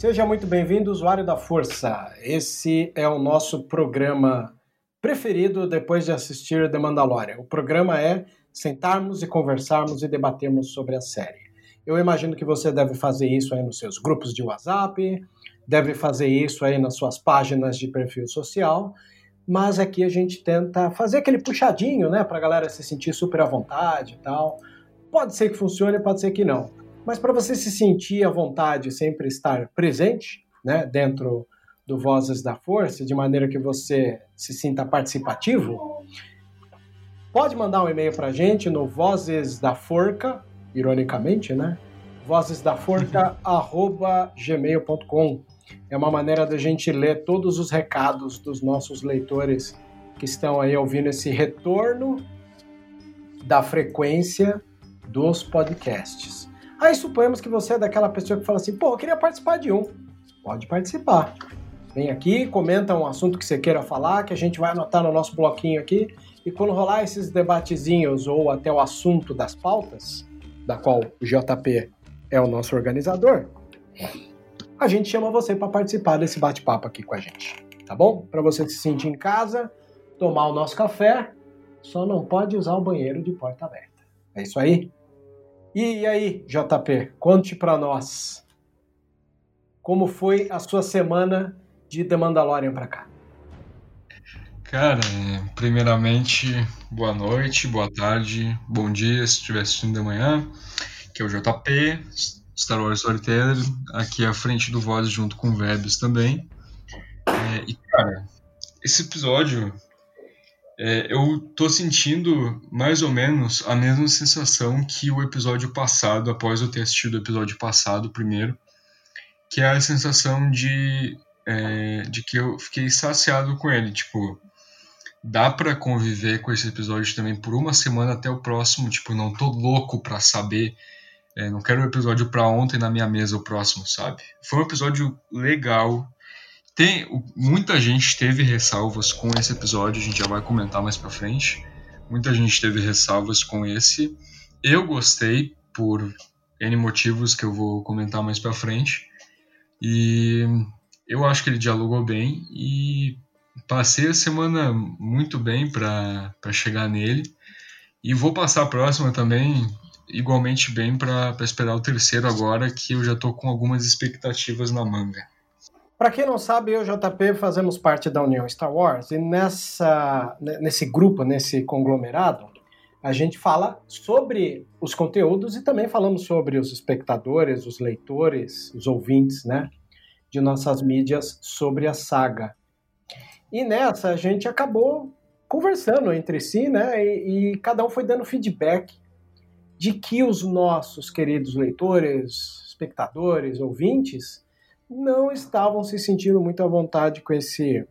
Seja muito bem-vindo, usuário da Força. Esse é o nosso programa preferido depois de assistir The Mandalorian. O programa é sentarmos e conversarmos e debatermos sobre a série. Eu imagino que você deve fazer isso aí nos seus grupos de WhatsApp, deve fazer isso aí nas suas páginas de perfil social, mas aqui a gente tenta fazer aquele puxadinho, né, para a galera se sentir super à vontade e tal. Pode ser que funcione, pode ser que não. Mas para você se sentir à vontade, sempre estar presente, né, dentro do Vozes da Força, de maneira que você se sinta participativo, pode mandar um e-mail para a gente no Vozes da Forca, ironicamente, né? vozesdaforca@gmail.com. É uma maneira da gente ler todos os recados dos nossos leitores que estão aí ouvindo esse retorno da frequência dos podcasts. Aí suponhamos que você é daquela pessoa que fala assim, pô, eu queria participar de um. Pode participar. Vem aqui, comenta um assunto que você queira falar, que a gente vai anotar no nosso bloquinho aqui. E quando rolar esses debatezinhos ou até o assunto das pautas, da qual o JP é o nosso organizador, a gente chama você para participar desse bate-papo aqui com a gente. Tá bom? Para você se sentir em casa, tomar o nosso café, só não pode usar o banheiro de porta aberta. É isso aí? E aí, JP, conte para nós como foi a sua semana de The Mandalorian para cá. Cara, é, primeiramente, boa noite, boa tarde, bom dia se estiver assistindo de manhã, que é o JP, Star Wars Storyteller, aqui à frente do Voz junto com o Vebs também. É, e, cara, esse episódio é, eu tô sentindo mais ou menos a mesma sensação que o episódio passado, após eu ter assistido o episódio passado primeiro, que é a sensação de, é, de que eu fiquei saciado com ele. Tipo, dá para conviver com esse episódio também por uma semana até o próximo. Tipo, não tô louco pra saber. É, não quero o um episódio pra ontem na minha mesa o próximo, sabe? Foi um episódio legal tem, muita gente teve ressalvas com esse episódio, a gente já vai comentar mais para frente. Muita gente teve ressalvas com esse. Eu gostei por N motivos que eu vou comentar mais para frente. E eu acho que ele dialogou bem e passei a semana muito bem para chegar nele. E vou passar a próxima também igualmente bem para esperar o terceiro agora, que eu já tô com algumas expectativas na manga. Para quem não sabe, eu e o JP fazemos parte da União Star Wars e nessa, nesse grupo, nesse conglomerado, a gente fala sobre os conteúdos e também falamos sobre os espectadores, os leitores, os ouvintes, né, de nossas mídias sobre a saga. E nessa a gente acabou conversando entre si, né, e, e cada um foi dando feedback de que os nossos queridos leitores, espectadores, ouvintes não estavam se sentindo muito à vontade com esse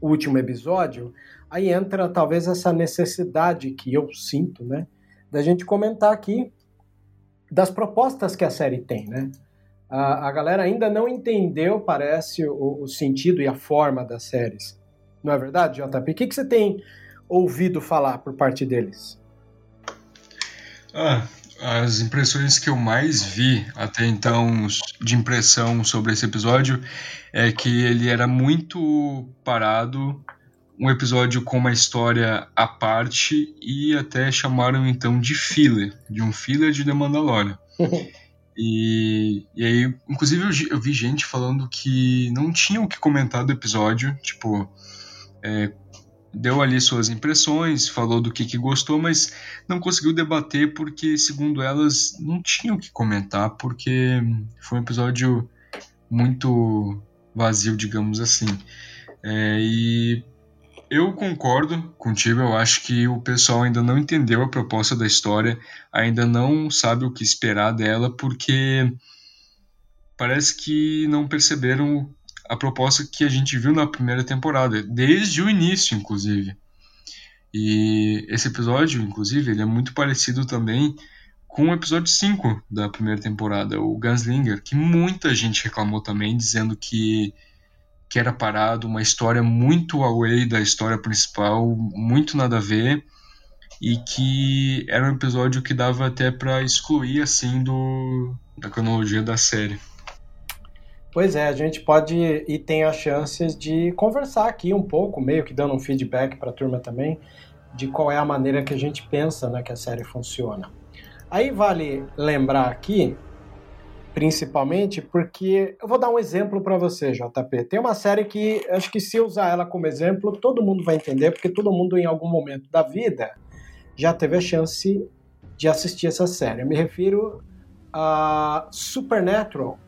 último episódio. Aí entra talvez essa necessidade que eu sinto, né, da gente comentar aqui das propostas que a série tem, né? A, a galera ainda não entendeu, parece, o, o, sentido e a forma das séries. Não é verdade, JP? O que, que você tem ouvido falar por parte deles? Ah, as impressões que eu mais vi até então de impressão sobre esse episódio é que ele era muito parado, um episódio com uma história à parte e até chamaram então de filler, de um filler de The Mandalorian. e, e aí, inclusive eu, eu, vi gente falando que não tinham o que comentar do episódio, tipo, é, deu ali suas impressões, falou do que, que gostou, mas não conseguiu debater porque, segundo elas, não tinham o que comentar, porque foi um episódio muito vazio, digamos assim. É, e eu concordo contigo, eu acho que o pessoal ainda não entendeu a proposta da história, ainda não sabe o que esperar dela, porque parece que não perceberam a proposta que a gente viu na primeira temporada, desde o início, inclusive. E esse episódio, inclusive, ele é muito parecido também com o episódio 5 da primeira temporada, o Gunslinger, que muita gente reclamou também, dizendo que, que era parado, uma história muito away da história principal, muito nada a ver, e que era um episódio que dava até para excluir, assim, do, da cronologia da série. Pois é, a gente pode e tem as chances de conversar aqui um pouco, meio que dando um feedback para a turma também, de qual é a maneira que a gente pensa né, que a série funciona. Aí vale lembrar aqui, principalmente, porque eu vou dar um exemplo para você, JP. Tem uma série que acho que se usar ela como exemplo, todo mundo vai entender, porque todo mundo em algum momento da vida já teve a chance de assistir essa série. Eu me refiro a Supernatural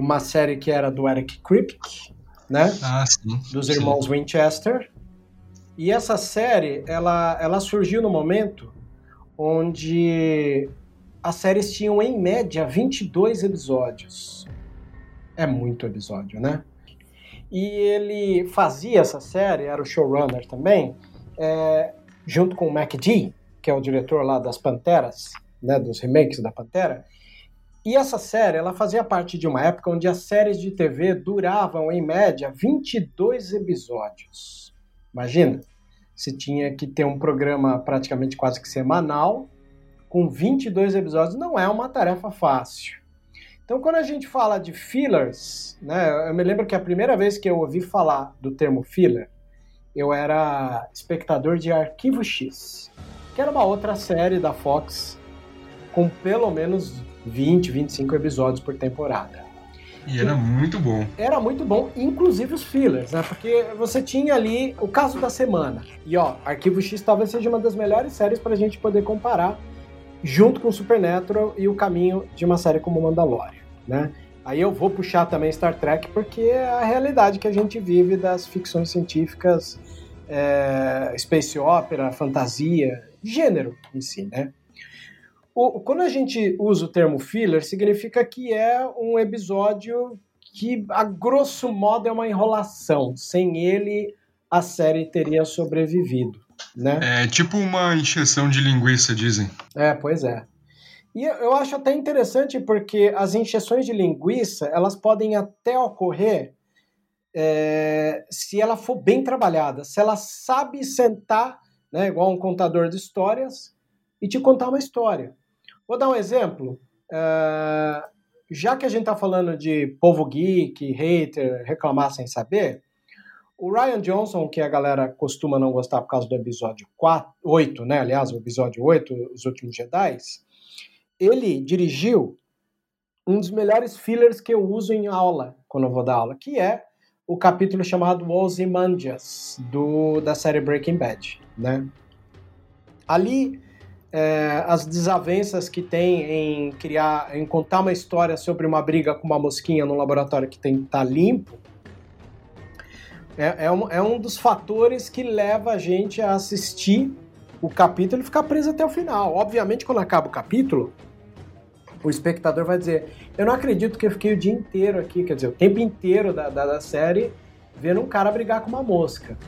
uma série que era do Eric Kripke, né? Ah, sim. Dos irmãos sim. Winchester. E essa série, ela, ela surgiu no momento onde as séries tinham, em média, 22 episódios. É muito episódio, né? E ele fazia essa série, era o showrunner também, é, junto com o MacD, que é o diretor lá das Panteras, né, dos remakes da Pantera, e essa série, ela fazia parte de uma época onde as séries de TV duravam, em média, 22 episódios. Imagina, você tinha que ter um programa praticamente quase que semanal, com 22 episódios, não é uma tarefa fácil. Então, quando a gente fala de fillers, né, eu me lembro que a primeira vez que eu ouvi falar do termo filler, eu era espectador de Arquivo X, que era uma outra série da Fox com pelo menos 20, 25 episódios por temporada. E era muito bom. Era muito bom, inclusive os fillers, né? Porque você tinha ali o caso da semana. E ó, Arquivo X talvez seja uma das melhores séries para a gente poder comparar junto com Supernatural e o caminho de uma série como Mandalorian, né? Aí eu vou puxar também Star Trek porque é a realidade que a gente vive das ficções científicas, é, space opera, fantasia, gênero em si, né? O, quando a gente usa o termo filler, significa que é um episódio que, a grosso modo, é uma enrolação. Sem ele, a série teria sobrevivido. Né? É tipo uma encheção de linguiça, dizem. É, pois é. E eu acho até interessante porque as encheções de linguiça elas podem até ocorrer é, se ela for bem trabalhada, se ela sabe sentar, né, igual um contador de histórias, e te contar uma história. Vou dar um exemplo. Uh, já que a gente está falando de povo geek, hater, reclamar sem saber, o Ryan Johnson, que a galera costuma não gostar por causa do episódio 4, 8, né? Aliás, o episódio 8, Os Últimos Jedi, ele dirigiu um dos melhores fillers que eu uso em aula, quando eu vou dar aula, que é o capítulo chamado Ozymandias, do da série Breaking Bad, né? Ali é, as desavenças que tem em criar, em contar uma história sobre uma briga com uma mosquinha no laboratório que tem tá limpo, é, é, um, é um dos fatores que leva a gente a assistir o capítulo e ficar preso até o final. Obviamente, quando acaba o capítulo, o espectador vai dizer: Eu não acredito que eu fiquei o dia inteiro aqui, quer dizer, o tempo inteiro da, da, da série, vendo um cara brigar com uma mosca.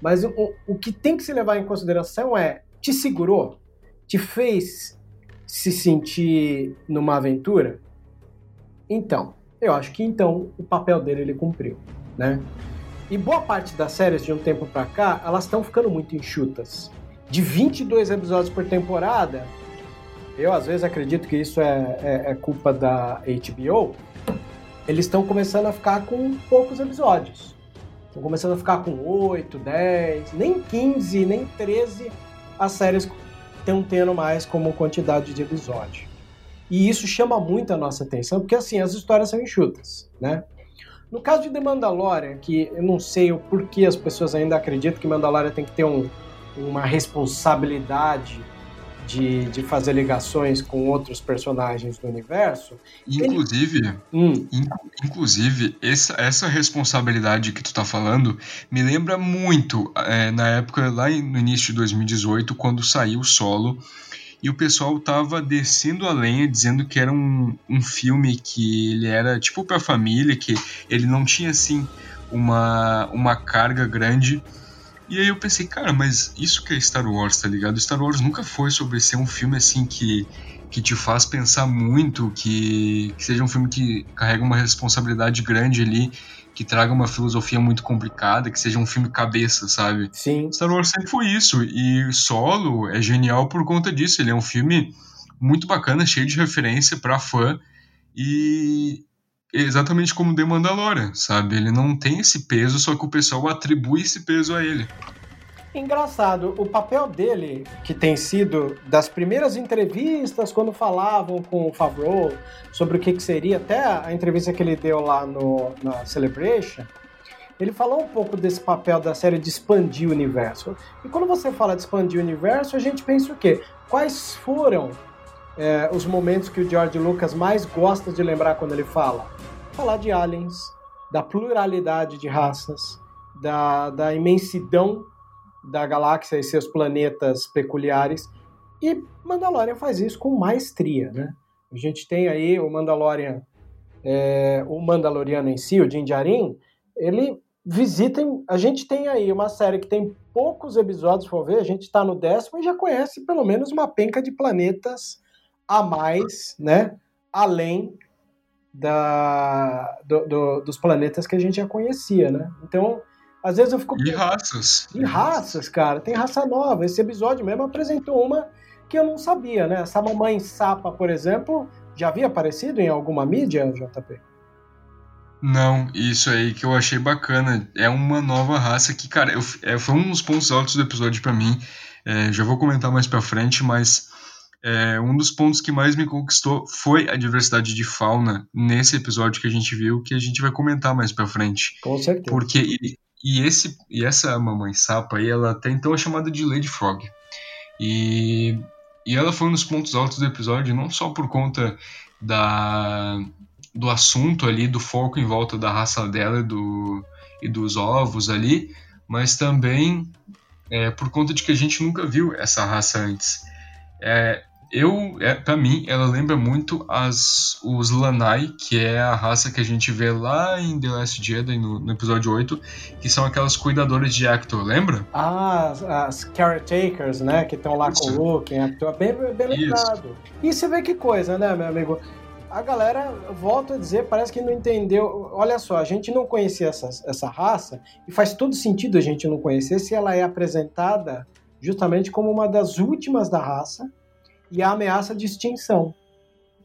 Mas o, o que tem que se levar em consideração é: te segurou? Te fez se sentir numa aventura? Então, eu acho que então o papel dele ele cumpriu, né? E boa parte das séries de um tempo para cá, elas estão ficando muito enxutas. De 22 episódios por temporada, eu às vezes acredito que isso é, é, é culpa da HBO. Eles estão começando a ficar com poucos episódios. Estão começando a ficar com 8, 10, nem 15, nem 13 as séries estão tendo mais como quantidade de episódio. E isso chama muito a nossa atenção, porque assim, as histórias são enxutas, né? No caso de The Mandalorian, que eu não sei o porquê as pessoas ainda acreditam que Mandalorian tem que ter um, uma responsabilidade de, de fazer ligações com outros personagens do universo. Inclusive, hum. in, inclusive essa, essa responsabilidade que tu tá falando me lembra muito é, na época, lá no início de 2018, quando saiu o solo e o pessoal tava descendo a lenha dizendo que era um, um filme que ele era tipo pra família, que ele não tinha assim uma, uma carga grande. E aí eu pensei, cara, mas isso que é Star Wars, tá ligado? Star Wars nunca foi sobre ser um filme assim que, que te faz pensar muito, que, que seja um filme que carrega uma responsabilidade grande ali que traga uma filosofia muito complicada, que seja um filme cabeça, sabe? Sim. Star Wars sempre foi isso. E Solo é genial por conta disso. Ele é um filme muito bacana, cheio de referência para fã. E exatamente como The Mandalorian, sabe? Ele não tem esse peso, só que o pessoal atribui esse peso a ele. Engraçado, o papel dele, que tem sido das primeiras entrevistas, quando falavam com o Favreau sobre o que, que seria, até a entrevista que ele deu lá no, na Celebration, ele falou um pouco desse papel da série de expandir o universo. E quando você fala de expandir o universo, a gente pensa o quê? Quais foram é, os momentos que o George Lucas mais gosta de lembrar quando ele fala? Falar de aliens, da pluralidade de raças, da, da imensidão da galáxia e seus planetas peculiares. E Mandalorian faz isso com maestria, né? A gente tem aí o Mandalorian, é, o Mandaloriano em si, o Din Djarin, ele visita. A gente tem aí uma série que tem poucos episódios, for ver, a gente está no décimo e já conhece pelo menos uma penca de planetas a mais, né? Além da, do, do, dos planetas que a gente já conhecia, né? Então, às vezes eu fico. E raças. E raças, cara. Tem raça nova. Esse episódio mesmo apresentou uma que eu não sabia, né? Essa mamãe sapa, por exemplo, já havia aparecido em alguma mídia, JP? Não, isso aí que eu achei bacana. É uma nova raça que, cara, eu, é, foi um dos pontos altos do episódio para mim. É, já vou comentar mais pra frente, mas é, um dos pontos que mais me conquistou foi a diversidade de fauna nesse episódio que a gente viu, que a gente vai comentar mais pra frente. Com certeza. Porque e, esse, e essa mamãe sapa aí, ela até então é chamada de Lady Frog. E, e ela foi um dos pontos altos do episódio, não só por conta da, do assunto ali, do foco em volta da raça dela e, do, e dos ovos ali, mas também é, por conta de que a gente nunca viu essa raça antes. É, eu, é, para mim, ela lembra muito as, os Lanai, que é a raça que a gente vê lá em The Last Jedi, no, no episódio 8, que são aquelas cuidadoras de Actor, lembra? Ah, as, as caretakers, né, que estão lá Isso. com o Luke, em Actor, bem, bem lembrado. E você vê que coisa, né, meu amigo? A galera, volto a dizer, parece que não entendeu. Olha só, a gente não conhecia essa, essa raça, e faz todo sentido a gente não conhecer se ela é apresentada justamente como uma das últimas da raça, e a ameaça de extinção.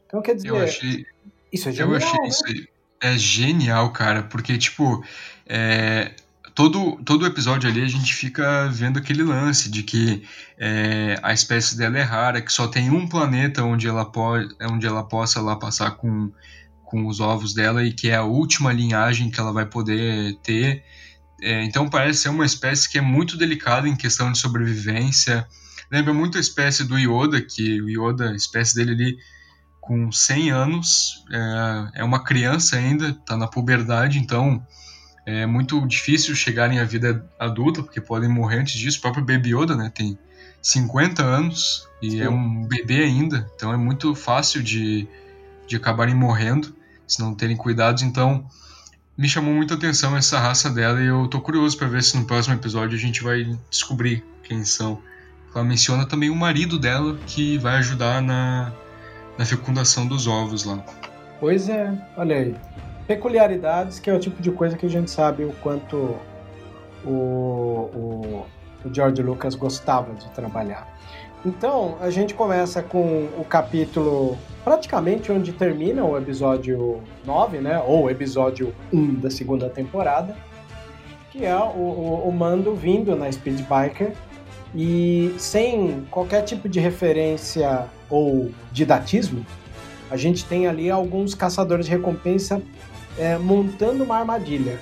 Então, quer dizer, eu achei, isso é genial. Eu achei né? isso é genial, cara, porque, tipo, é, todo, todo episódio ali a gente fica vendo aquele lance de que é, a espécie dela é rara, que só tem um planeta onde ela, pode, onde ela possa lá passar com, com os ovos dela e que é a última linhagem que ela vai poder ter. É, então parece ser uma espécie que é muito delicada em questão de sobrevivência. Lembra muito a espécie do Yoda, que o Yoda, a espécie dele ali com 100 anos, é, é uma criança ainda, está na puberdade, então é muito difícil chegarem à vida adulta, porque podem morrer antes disso. O próprio Baby Yoda né, tem 50 anos e é Sim. é um bebê ainda, então é muito fácil de, de acabarem morrendo se não terem cuidados. Então, me chamou muita atenção essa raça dela e eu tô curioso para ver se no próximo episódio a gente vai descobrir quem são. Ela menciona também o marido dela que vai ajudar na, na fecundação dos ovos lá. Pois é, olha aí. Peculiaridades que é o tipo de coisa que a gente sabe o quanto o, o, o George Lucas gostava de trabalhar. Então, a gente começa com o capítulo praticamente onde termina o episódio 9, né? Ou episódio 1 da segunda temporada, que é o, o, o Mando vindo na Speed Biker e sem qualquer tipo de referência ou didatismo, a gente tem ali alguns caçadores de recompensa é, montando uma armadilha.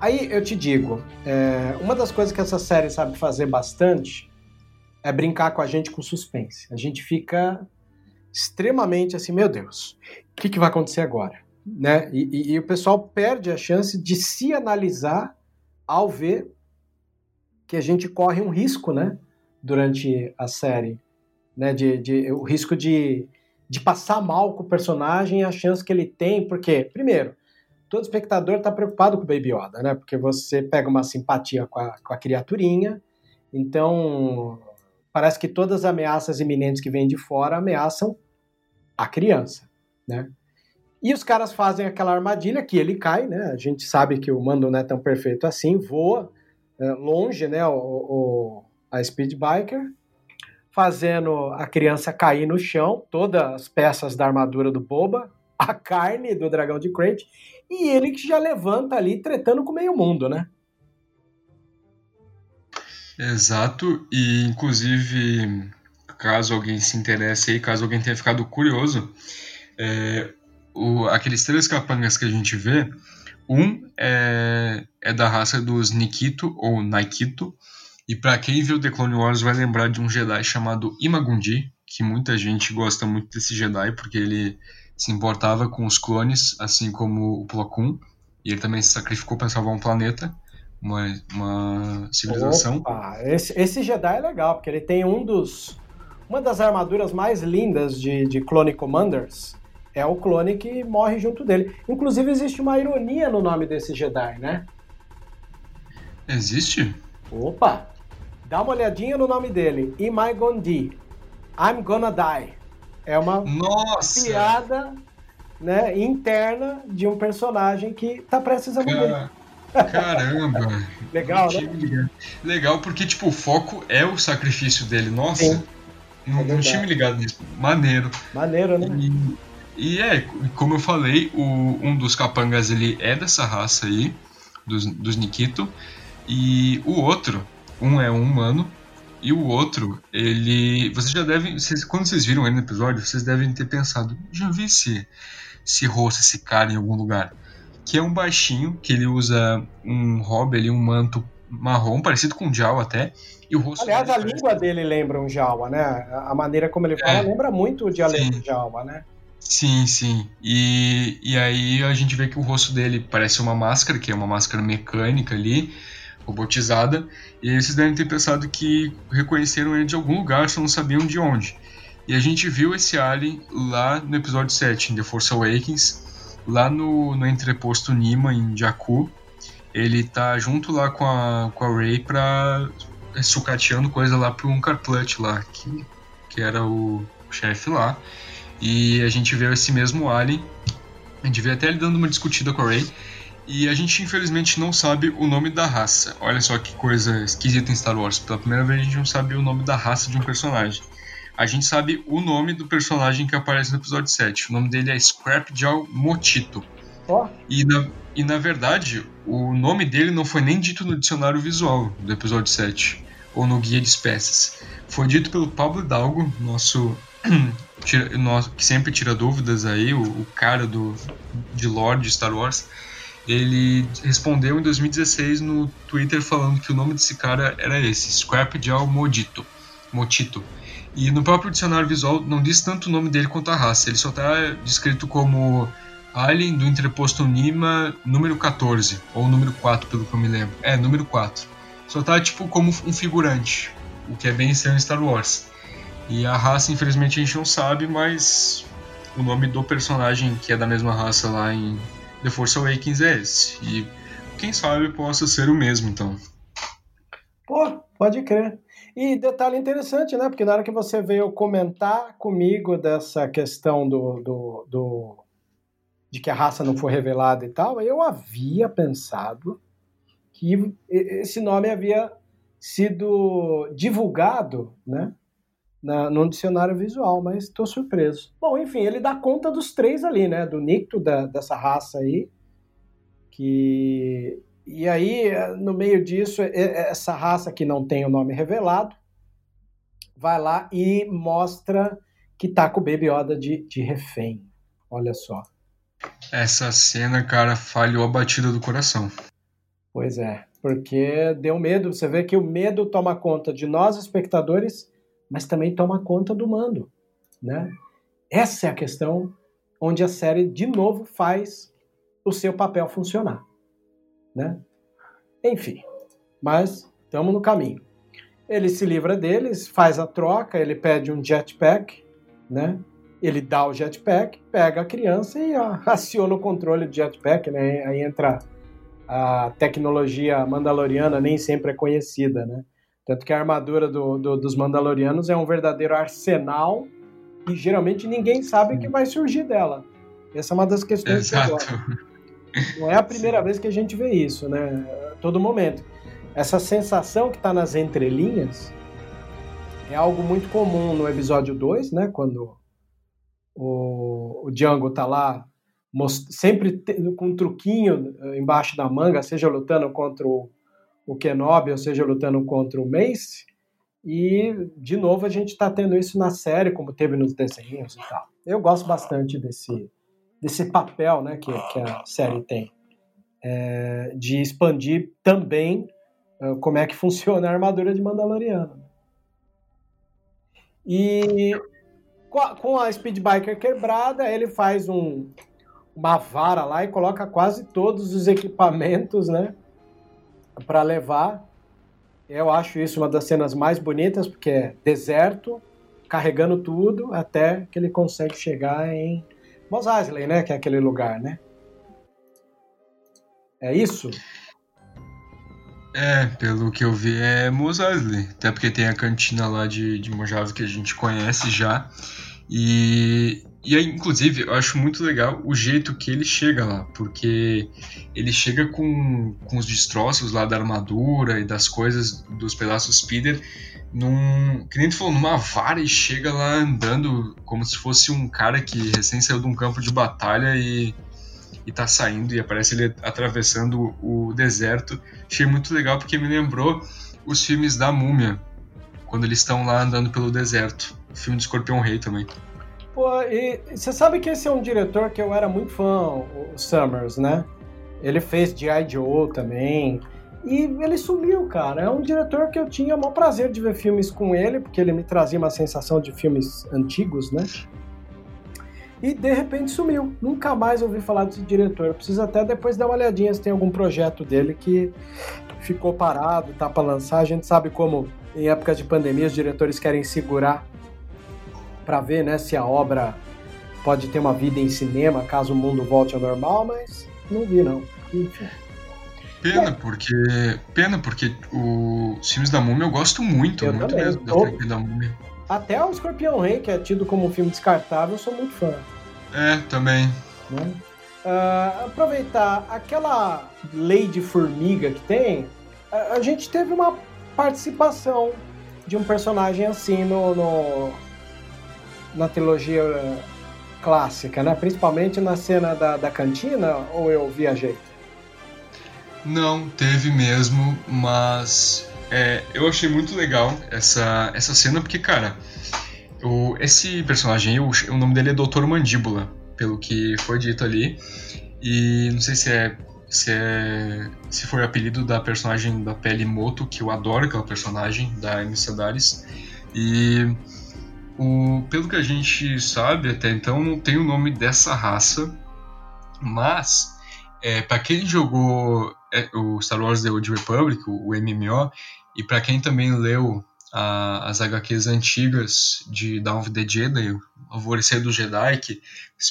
Aí eu te digo, é, uma das coisas que essa série sabe fazer bastante é brincar com a gente com suspense. A gente fica extremamente assim, meu Deus, o que, que vai acontecer agora? Né? E, e, e, o pessoal perde a chance de se analisar ao ver que a gente corre um risco, né? Durante a série, né? De, de o risco de, de passar mal com o personagem, a chance que ele tem, porque primeiro todo espectador está preocupado com o Baby Yoda, né? Porque você pega uma simpatia com a, com a criaturinha, então parece que todas as ameaças iminentes que vêm de fora ameaçam a criança, né? E os caras fazem aquela armadilha que ele cai, né? A gente sabe que o mando não é tão perfeito assim, voa longe, né? O, o, a Speed Biker, fazendo a criança cair no chão, todas as peças da armadura do Boba, a carne do dragão de Crate, e ele que já levanta ali tretando com meio mundo, né? Exato, e inclusive, caso alguém se interesse aí, caso alguém tenha ficado curioso, é, o, aqueles três capangas que a gente vê, um é, é da raça dos Nikito ou Naikito, e para quem viu The Clone Wars vai lembrar de um Jedi chamado Imagundi, que muita gente gosta muito desse Jedi porque ele se importava com os clones, assim como o Plo Koon, e ele também se sacrificou para salvar um planeta uma, uma civilização. Opa, esse, esse Jedi é legal, porque ele tem um dos. Uma das armaduras mais lindas de, de Clone Commanders é o clone que morre junto dele. Inclusive, existe uma ironia no nome desse Jedi, né? Existe? Opa! Dá uma olhadinha no nome dele. Am I gonna die? I'm gonna die. É uma Nossa. piada né, interna de um personagem que tá prestes a morrer. Caramba! Legal, né? Legal, porque, tipo, o foco é o sacrifício dele. Nossa, Sim. não, é não tinha me ligado nisso. Maneiro. Maneiro, né? E, e é, como eu falei, o, um dos capangas ele é dessa raça aí, dos, dos Nikito. E o outro, um é um humano, e o outro, ele. Vocês já devem. Vocês, quando vocês viram ele no episódio, vocês devem ter pensado: já vi esse, esse rosto, esse cara em algum lugar que é um baixinho, que ele usa um hobby ali, um manto marrom, parecido com um Jawa até. E o rosto Aliás, a língua dele lembra um Jawa, né? A maneira como ele fala é, lembra muito o dialeto sim. Jawa, né? Sim, sim. E, e aí a gente vê que o rosto dele parece uma máscara, que é uma máscara mecânica ali, robotizada. E aí vocês devem ter pensado que reconheceram ele de algum lugar, só não sabiam de onde. E a gente viu esse alien lá no episódio 7, em The Force Awakens, lá no, no entreposto Nima, em Jakku, ele tá junto lá com a, com a Ray pra é, sucateando coisa lá pro Unkar Clutch lá, que, que era o chefe lá. E a gente vê esse mesmo Alien, a gente vê até ele dando uma discutida com a Ray, e a gente infelizmente não sabe o nome da raça. Olha só que coisa esquisita em Star Wars. Pela primeira vez a gente não sabe o nome da raça de um personagem a gente sabe o nome do personagem que aparece no episódio 7. O nome dele é Scrapjaw Motito. Oh. E, na, e na verdade, o nome dele não foi nem dito no dicionário visual do episódio 7, ou no guia de espécies. Foi dito pelo Pablo Dalgo, nosso, tira, que sempre tira dúvidas aí, o, o cara do, de lore de Star Wars. Ele respondeu em 2016 no Twitter falando que o nome desse cara era esse, Scrapjaw Motito. Motito. E no próprio dicionário visual não diz tanto o nome dele quanto a raça, ele só está descrito como Alien do entreposto Nima número 14, ou número 4, pelo que eu me lembro. É, número 4. Só tá tipo como um figurante, o que é bem estranho em Star Wars. E a raça, infelizmente, a gente não sabe, mas o nome do personagem que é da mesma raça lá em The Force Awakens é esse. E quem sabe possa ser o mesmo, então. Pô, pode crer. E detalhe interessante, né? Porque na hora que você veio comentar comigo dessa questão do, do, do de que a raça não foi revelada e tal, eu havia pensado que esse nome havia sido divulgado, né? Na, no dicionário visual, mas estou surpreso. Bom, enfim, ele dá conta dos três ali, né? Do Nicto, da, dessa raça aí, que e aí, no meio disso, essa raça que não tem o nome revelado vai lá e mostra que tá com o Baby Yoda de, de refém. Olha só. Essa cena, cara, falhou a batida do coração. Pois é, porque deu medo. Você vê que o medo toma conta de nós, espectadores, mas também toma conta do mando, né? Essa é a questão onde a série, de novo, faz o seu papel funcionar né? Enfim, mas estamos no caminho. Ele se livra deles, faz a troca, ele pede um jetpack, né? Ele dá o jetpack, pega a criança e aciona o controle do jetpack, né? Aí entra a tecnologia mandaloriana, nem sempre é conhecida, né? Tanto que a armadura do, do, dos Mandalorianos é um verdadeiro arsenal e geralmente ninguém sabe o que vai surgir dela. Essa é uma das questões Exato. que não é a primeira Sim. vez que a gente vê isso, né? todo momento. Essa sensação que está nas entrelinhas é algo muito comum no episódio 2, né? Quando o, o Django está lá sempre com um truquinho eh, embaixo da manga, seja lutando contra o, o Kenobi ou seja lutando contra o Mace. E, de novo, a gente está tendo isso na série, como teve nos desenhos e tal. Eu gosto bastante desse, desse papel né, que, que a série tem, é, de expandir também uh, como é que funciona a armadura de Mandaloriano. E com a, com a Speed Biker quebrada, ele faz um, uma vara lá e coloca quase todos os equipamentos né, para levar. Eu acho isso uma das cenas mais bonitas, porque é deserto, carregando tudo, até que ele consegue chegar em Mos Eisley, né? Que é aquele lugar, né? É isso? É, pelo que eu vi é Mos Eisley. Até porque tem a cantina lá de, de Mojave que a gente conhece já. E, e aí, inclusive, eu acho muito legal o jeito que ele chega lá, porque ele chega com, com os destroços lá da armadura e das coisas, dos pedaços speeder, num. Que nem tu falou, numa vara e chega lá andando como se fosse um cara que recém saiu de um campo de batalha e, e tá saindo e aparece ele atravessando o deserto. Achei muito legal porque me lembrou os filmes da Múmia, quando eles estão lá andando pelo deserto. O filme do Escorpião Rei também. Pô, e você sabe que esse é um diretor que eu era muito fã, o Summers, né? Ele fez G.I. Joe também. E ele sumiu, cara. É um diretor que eu tinha o maior prazer de ver filmes com ele, porque ele me trazia uma sensação de filmes antigos, né? E de repente sumiu. Nunca mais ouvi falar desse diretor. Eu preciso até depois dar uma olhadinha se tem algum projeto dele que ficou parado, tá para lançar. A gente sabe como em épocas de pandemia os diretores querem segurar para ver, né, se a obra pode ter uma vida em cinema caso o mundo volte ao normal, mas não vi não. Enfim. Pena, porque. Pena, porque os filmes da Múmia eu gosto muito, eu muito também. mesmo da franquia da Múmia. Até o Escorpião Rei, que é tido como um filme descartável, eu sou muito fã. É, também. Né? Uh, aproveitar aquela lei de formiga que tem, a, a, gente teve uma participação de um personagem assim no, no na trilogia clássica, né? Principalmente na cena da, da cantina, ou eu viajei? Não, teve mesmo, mas é, eu achei muito legal essa, essa cena, porque, cara, o, esse personagem, o, o nome dele é Doutor Mandíbula, pelo que foi dito ali. E não sei se é se, é, se foi o apelido da personagem da pele Moto, que eu adoro aquela personagem da Amy Sedaris. E o, pelo que a gente sabe até então, não tem o nome dessa raça, mas é, para quem jogou é, o Star Wars The Old Republic, o, MMO, e para quem também leu a, as HQs antigas de Dawn of the Jedi, o Alvorecer do Jedi, que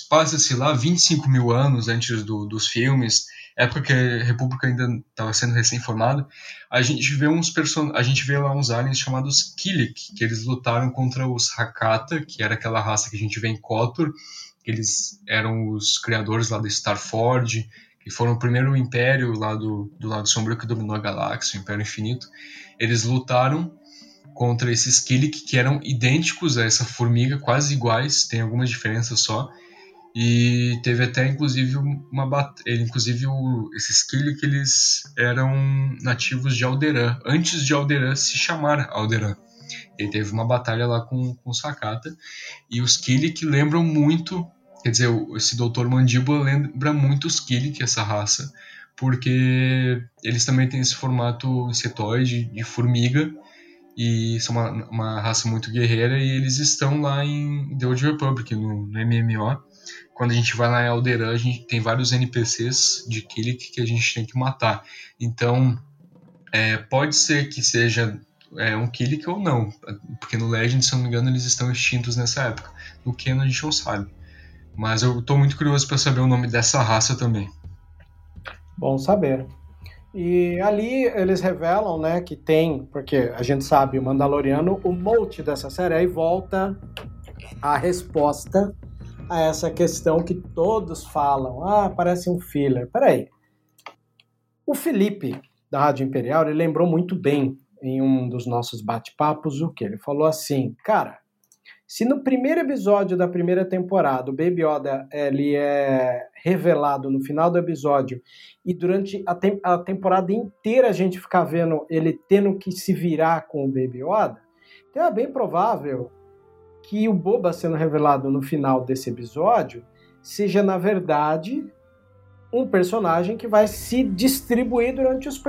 passa-se lá 25 mil anos antes do, dos filmes, época que a República ainda estava sendo recém-formada, a gente vê uns person a gente vê lá uns aliens chamados Kilik, que eles lutaram contra os Hakata, que era aquela raça que a gente vê em KOTOR, eles eram os criadores lá da Starforge, que foram o primeiro império lá do, do lado sombrio que dominou a galáxia, o Império Infinito. Eles lutaram contra esses Kilik que eram idênticos a essa formiga, quase iguais, tem algumas diferenças só. E teve até inclusive uma batalha, inclusive o, esses Kilik eles eram nativos de Alderan, antes de Alderan se chamar Alderan. Ele teve uma batalha lá com, com Sakata e os Kilik lembram muito Quer dizer, esse Doutor Mandíbula lembra muito os Kilik, essa raça, porque eles também têm esse formato insetoide de formiga e são uma, uma raça muito guerreira e eles estão lá em The Old Republic, no, no MMO. Quando a gente vai lá em a gente tem vários NPCs de Kilik que a gente tem que matar. Então, é, pode ser que seja é, um Kilik ou não, porque no Legend, se eu não me engano, eles estão extintos nessa época. No Canon a gente não sabe. Mas eu estou muito curioso para saber o nome dessa raça também. Bom saber. E ali eles revelam, né, que tem, porque a gente sabe, o Mandaloriano, o mote dessa série, aí volta a resposta a essa questão que todos falam. Ah, parece um filler. Peraí. O Felipe, da Rádio Imperial, ele lembrou muito bem em um dos nossos bate-papos o que? Ele falou assim, cara, se no primeiro episódio da primeira temporada o Baby Yoda ele é revelado no final do episódio e durante a, te a temporada inteira a gente ficar vendo ele tendo que se virar com o Baby Yoda, então é bem provável que o Boba sendo revelado no final desse episódio seja, na verdade, um personagem que vai se distribuir durante os,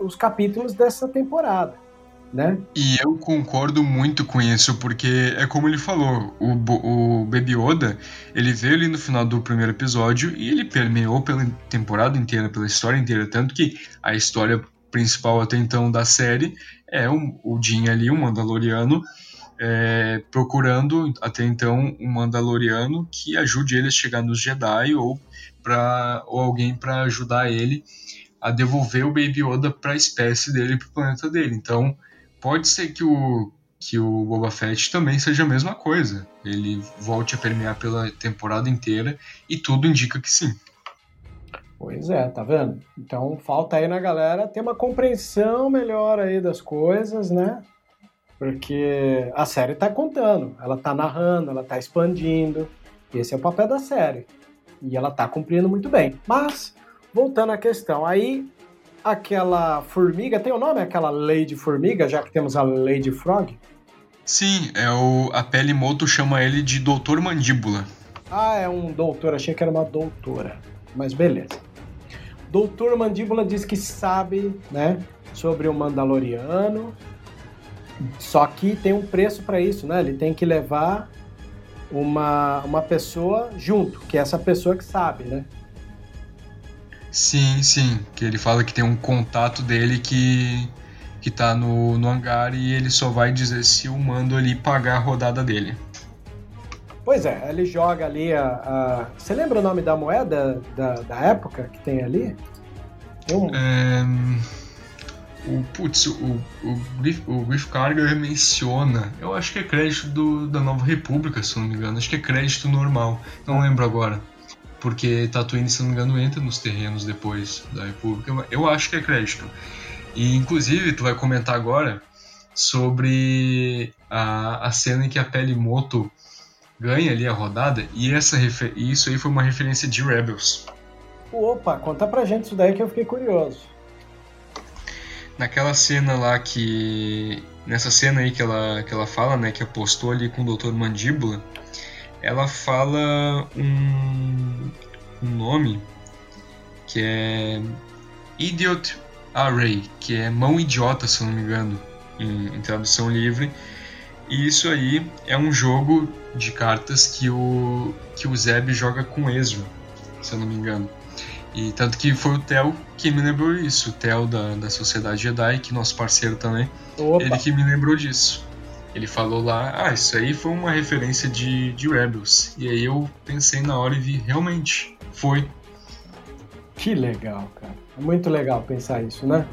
os capítulos dessa temporada né? E eu concordo muito com isso, porque é como ele falou, o, o Baby Yoda, ele veio ali no final do primeiro episódio e ele permeou pela temporada inteira, pela história inteira, tanto que a história principal até então da série é o, o Jin ali, o Mandaloriano, é, procurando até então um Mandaloriano que ajude ele a chegar nos Jedi ou, pra, ou alguém para ajudar ele a devolver o Baby Yoda para a espécie dele, para o planeta dele. Então, pode ser que o, que o Boba Fett também seja a mesma coisa. Ele volte a permear pela temporada inteira e tudo indica que sim. Pois é, tá vendo? Então falta aí na galera ter uma compreensão melhor aí das coisas, né? Porque a série tá contando, ela tá narrando, ela tá expandindo. Esse é o papel da série. E ela tá cumprindo muito bem. Mas, voltando à questão, aí aquela formiga, tem o nome? Aquela Lady Formiga, já que temos a Lady Frog? Sim, é o, a Pele Moto chama ele de Doutor Mandíbula. Ah, é um doutor, achei que era uma doutora. Mas beleza. Doutor Mandíbula diz que sabe, né, sobre o Mandaloriano. Só que tem um preço para isso, né? Ele tem que levar uma, uma pessoa junto, que é essa pessoa que sabe, né? Sim, sim. Que ele fala que tem um contato dele que, que tá no, no hangar e ele só vai dizer se o mando ali pagar a rodada dele. Pois é, ele joga ali a. a... Você lembra o nome da moeda da, da época que tem ali? Um... É... O, putz, o, o, Griff, o Griff Carger menciona. Eu acho que é crédito do, da Nova República, se não me engano. Acho que é crédito normal. Não lembro agora porque Tatooine, se não me engano, entra nos terrenos depois da República. Eu acho que é crédito. E, inclusive, tu vai comentar agora sobre a, a cena em que a Pele Moto ganha ali a rodada, e essa isso aí foi uma referência de Rebels. Opa, conta pra gente isso daí que eu fiquei curioso. Naquela cena lá que. Nessa cena aí que ela, que ela fala, né, que apostou ali com o Dr. Mandíbula, ela fala um, um nome que é Idiot Array, que é mão idiota, se não me engano, em, em tradução livre. E isso aí é um jogo de cartas que o, que o Zeb joga com Ezra, se eu não me engano. E tanto que foi o Theo que me lembrou isso, o Theo da, da Sociedade Jedi, que nosso parceiro também, Opa. ele que me lembrou disso. Ele falou lá, ah, isso aí foi uma referência de, de Rebels. E aí eu pensei na hora e vi, realmente, foi. Que legal, cara. Muito legal pensar isso, né?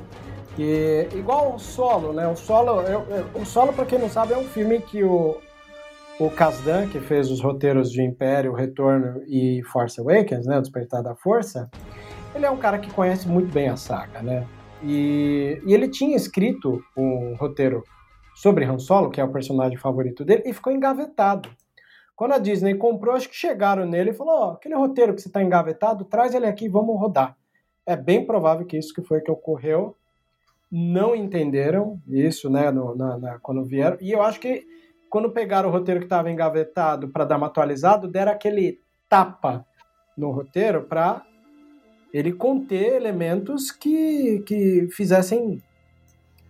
E, igual o Solo, né? O Solo, eu, eu, o Solo, para quem não sabe, é um filme que o, o Kasdan, que fez os roteiros de Império, Retorno e Force Awakens, né? O Despertar da Força, ele é um cara que conhece muito bem a saga, né? E, e ele tinha escrito um roteiro sobre Han Solo, que é o personagem favorito dele, e ficou engavetado. Quando a Disney comprou, acho que chegaram nele e falou: oh, aquele roteiro que você está engavetado, traz ele aqui, vamos rodar. É bem provável que isso que foi que ocorreu. Não entenderam isso, né, no, na, na, quando vieram. E eu acho que quando pegaram o roteiro que estava engavetado para dar uma atualizada, deram aquele tapa no roteiro para ele conter elementos que, que fizessem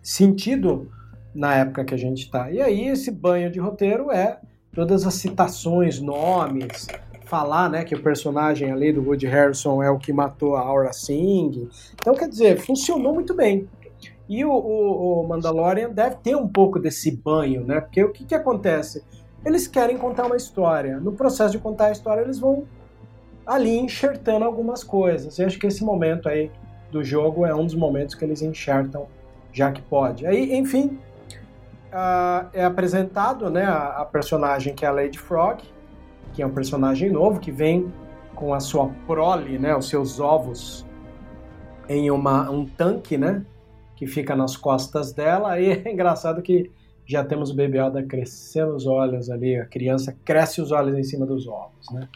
sentido na época que a gente está. E aí esse banho de roteiro é todas as citações, nomes, falar, né, que o personagem ali do Woody Harrison é o que matou a Aura Singh. Então, quer dizer, funcionou muito bem. E o, o, o, Mandalorian deve ter um pouco desse banho, né? Porque o que, que acontece? Eles querem contar uma história. No processo de contar a história, eles vão ali enxertando algumas coisas. E acho que esse momento aí do jogo é um dos momentos que eles enxertam, já que pode. Aí, enfim, uh, é apresentado né, a, a, personagem que é a Lady Frog, que é um personagem novo, que vem com a sua prole, né, os seus ovos, em uma, um tanque, né, que fica nas costas dela. E é engraçado que já temos o Baby Yoda crescendo os olhos ali, a criança cresce os olhos em cima dos ovos, né?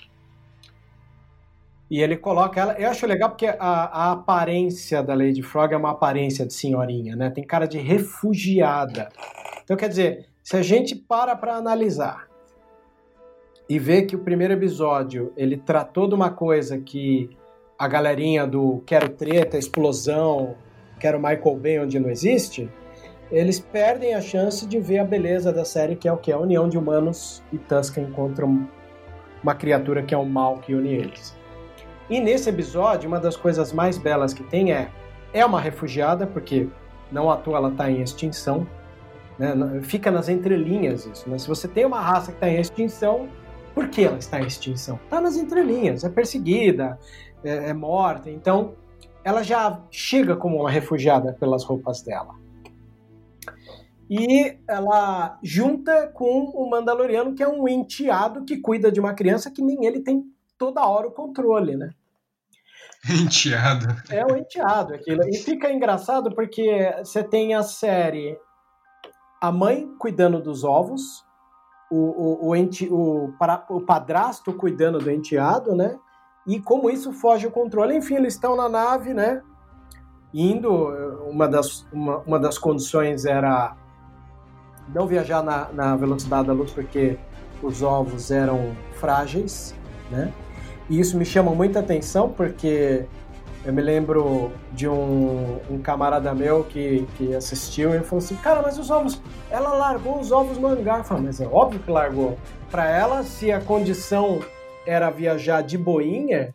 E ele coloca ela. Eu acho legal porque a, a, aparência da Lady Frog é uma aparência de senhorinha, né? Tem cara de refugiada. Então, quer dizer, se a gente para para analisar e ver que o primeiro episódio ele tratou de uma coisa que a galerinha do quero treta, explosão, quero Michael Bay onde não existe, eles perdem a chance de ver a beleza da série, que é o que? A união de humanos e Tusken contra uma criatura que é o mal que une eles. E nesse episódio, uma das coisas mais belas que tem é é uma refugiada, porque não à toa ela está em extinção, né? Fica nas entrelinhas isso. Né? Se você tem uma raça que está em extinção, por que ela está em extinção? Está nas entrelinhas, é perseguida, é, é morta. Então, ela já chega como uma refugiada pelas roupas dela. E ela junta com o Mandaloriano, que é um enteado que cuida de uma criança que nem ele tem toda hora o controle, né? Enteado. É o enteado aquilo. E fica engraçado porque você tem a série a mãe cuidando dos ovos, o, o, o, enti, o, o padrasto cuidando do enteado, né? E como isso foge o controle. Enfim, eles estão na nave, né? Indo, uma das, uma, uma das condições era não viajar na, na velocidade da luz porque os ovos eram frágeis, né? E isso me chama muita atenção porque eu me lembro de um, um camarada meu que, que assistiu e falou assim: Cara, mas os ovos, ela largou os ovos no hangar. Eu falei, mas é óbvio que largou. Para ela, se a condição era viajar de boinha,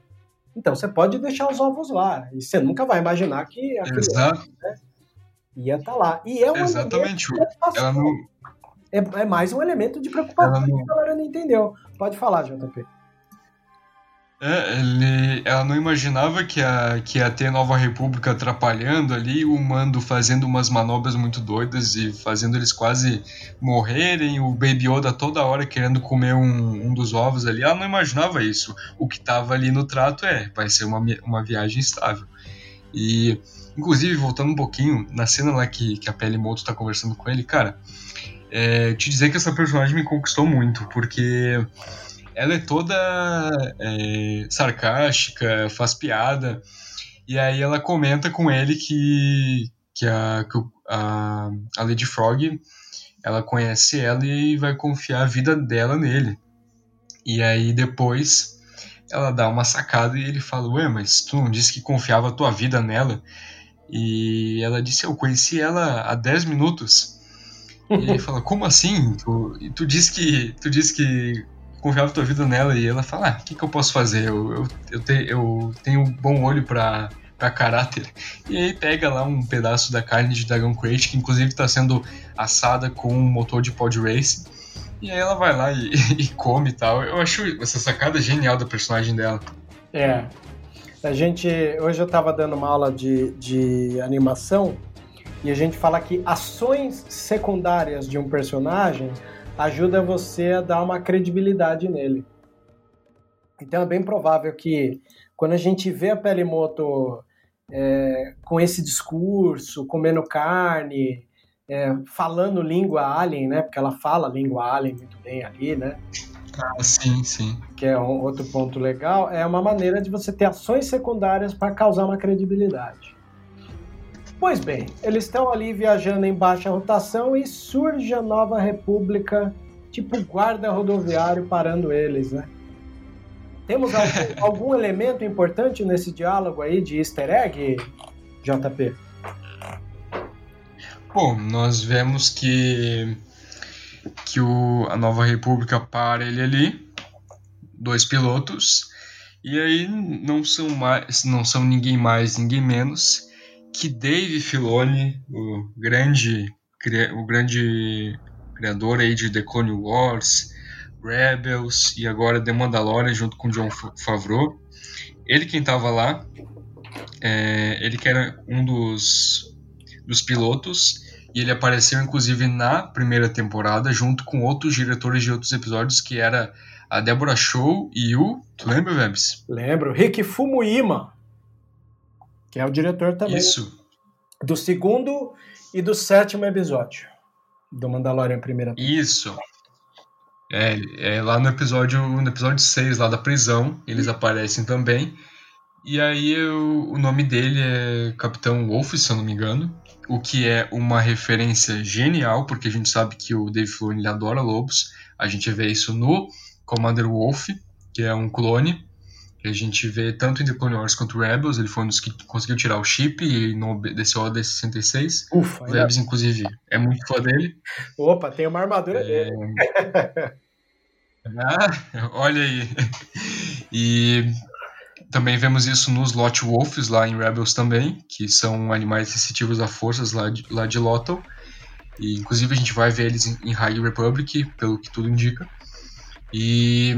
então você pode deixar os ovos lá. E você nunca vai imaginar que a criança né, ia estar tá lá. E é um Exatamente. Ela não... é, é mais um elemento de preocupação não... que a galera não entendeu. Pode falar, JP. É, ele, ela não imaginava que, a, que ia ter Nova República atrapalhando ali, o Mando fazendo umas manobras muito doidas e fazendo eles quase morrerem, o Baby Yoda toda hora querendo comer um, um dos ovos ali. Ela não imaginava isso. O que estava ali no trato é, vai ser uma, uma viagem estável. E, inclusive, voltando um pouquinho, na cena lá que, que a Pele Moto tá conversando com ele, cara, é, te dizer que essa personagem me conquistou muito, porque ela é toda é, sarcástica, faz piada. E aí ela comenta com ele que, que, a, que a, a Lady Frog ela conhece ela e vai confiar a vida dela nele. E aí depois ela dá uma sacada e ele fala: Ué, mas tu não disse que confiava a tua vida nela? E ela disse: Eu conheci ela há 10 minutos. E ele fala: Como assim? Tu, tu disse que tu disse que confiava tua vida nela e ela fala: ah, o que, que eu posso fazer? Eu, eu, eu, te, eu tenho um bom olho pra, pra caráter. E aí pega lá um pedaço da carne de Dragon Crate, que inclusive está sendo assada com um motor de pod race. E aí ela vai lá e, e come e tal. Eu acho essa sacada genial da personagem dela. É. A gente. Hoje eu estava dando uma aula de, de animação e a gente fala que ações secundárias de um personagem ajuda você a dar uma credibilidade nele. Então é bem provável que quando a gente vê a Pelimoto é, com esse discurso, comendo carne, é, falando língua alien, né? Porque ela fala língua alien muito bem ali, né? Ah, sim, sim. Que é um outro ponto legal. É uma maneira de você ter ações secundárias para causar uma credibilidade. Pois bem, eles estão ali viajando em baixa rotação e surge a nova república, tipo guarda rodoviário parando eles, né? Temos algum, algum elemento importante nesse diálogo aí de easter egg, JP? Bom, nós vemos que que o, a Nova República para ele ali, dois pilotos, e aí não são mais, não são ninguém mais, ninguém menos que Dave Filoni, o grande o grande criador aí de The Clone Wars, Rebels e agora The Mandalorian junto com John Favreau. Ele quem estava lá, é, ele que era um dos, dos pilotos e ele apareceu inclusive na primeira temporada junto com outros diretores de outros episódios que era a Deborah Show e o, tu lembra, Vebs? Lembro, Rick Fumuima, que é o diretor também. Isso. Do segundo e do sétimo episódio do Mandalorian primeira temporada. Isso. É, é, lá no episódio no episódio 6, lá da prisão, eles aparecem também. E aí o, o nome dele é Capitão Wolf, se eu não me engano o que é uma referência genial, porque a gente sabe que o Dave Filoni adora lobos. A gente vê isso no Commander Wolf, que é um clone, a gente vê tanto em The Clone Wars quanto Rebels. Ele foi um dos que conseguiu tirar o chip e não obedeceu a OD-66. Ufa, o Rebels, inclusive, é muito fã dele. Opa, tem uma armadura é... dele. ah, olha aí. E também vemos isso nos Lot Wolves lá em Rebels também, que são animais sensitivos a forças lá de, lá de Lothal. E inclusive a gente vai ver eles em, em High Republic, pelo que tudo indica. E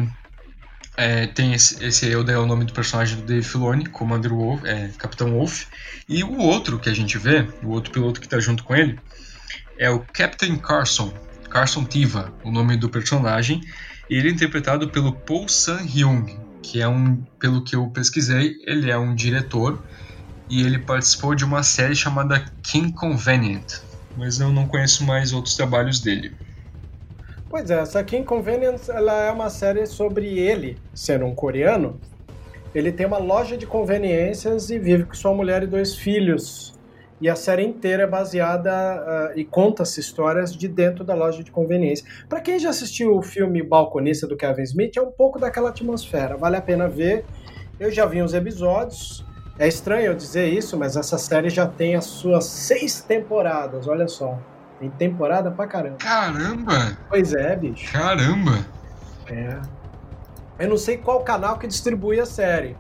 é, tem esse, esse é o nome do personagem do Dave Filoni, Commander Wolf, é, Capitão Wolf. E o outro que a gente vê, o outro piloto que está junto com ele, é o Captain Carson, Carson Tiva, o nome do personagem. Ele é interpretado pelo Paul San-hyung, que é um, pelo que eu pesquisei, ele é um diretor e ele participou de uma série chamada King Convenient, mas eu não conheço mais outros trabalhos dele. Pois é, essa King Convenient ela é uma série sobre ele, sendo um coreano. Ele tem uma loja de conveniências e vive com sua mulher e dois filhos e a série inteira é baseada uh, e conta-se histórias de dentro da loja de conveniência. Para quem já assistiu o filme Balconista do Kevin Smith, é um pouco daquela atmosfera, vale a pena ver. Eu já vi uns episódios, é estranho eu dizer isso, mas essa série já tem as suas seis temporadas, olha só. Tem temporada pra caramba. Caramba! Pois é, bicho. Caramba! É. Eu não sei qual canal que distribui a série.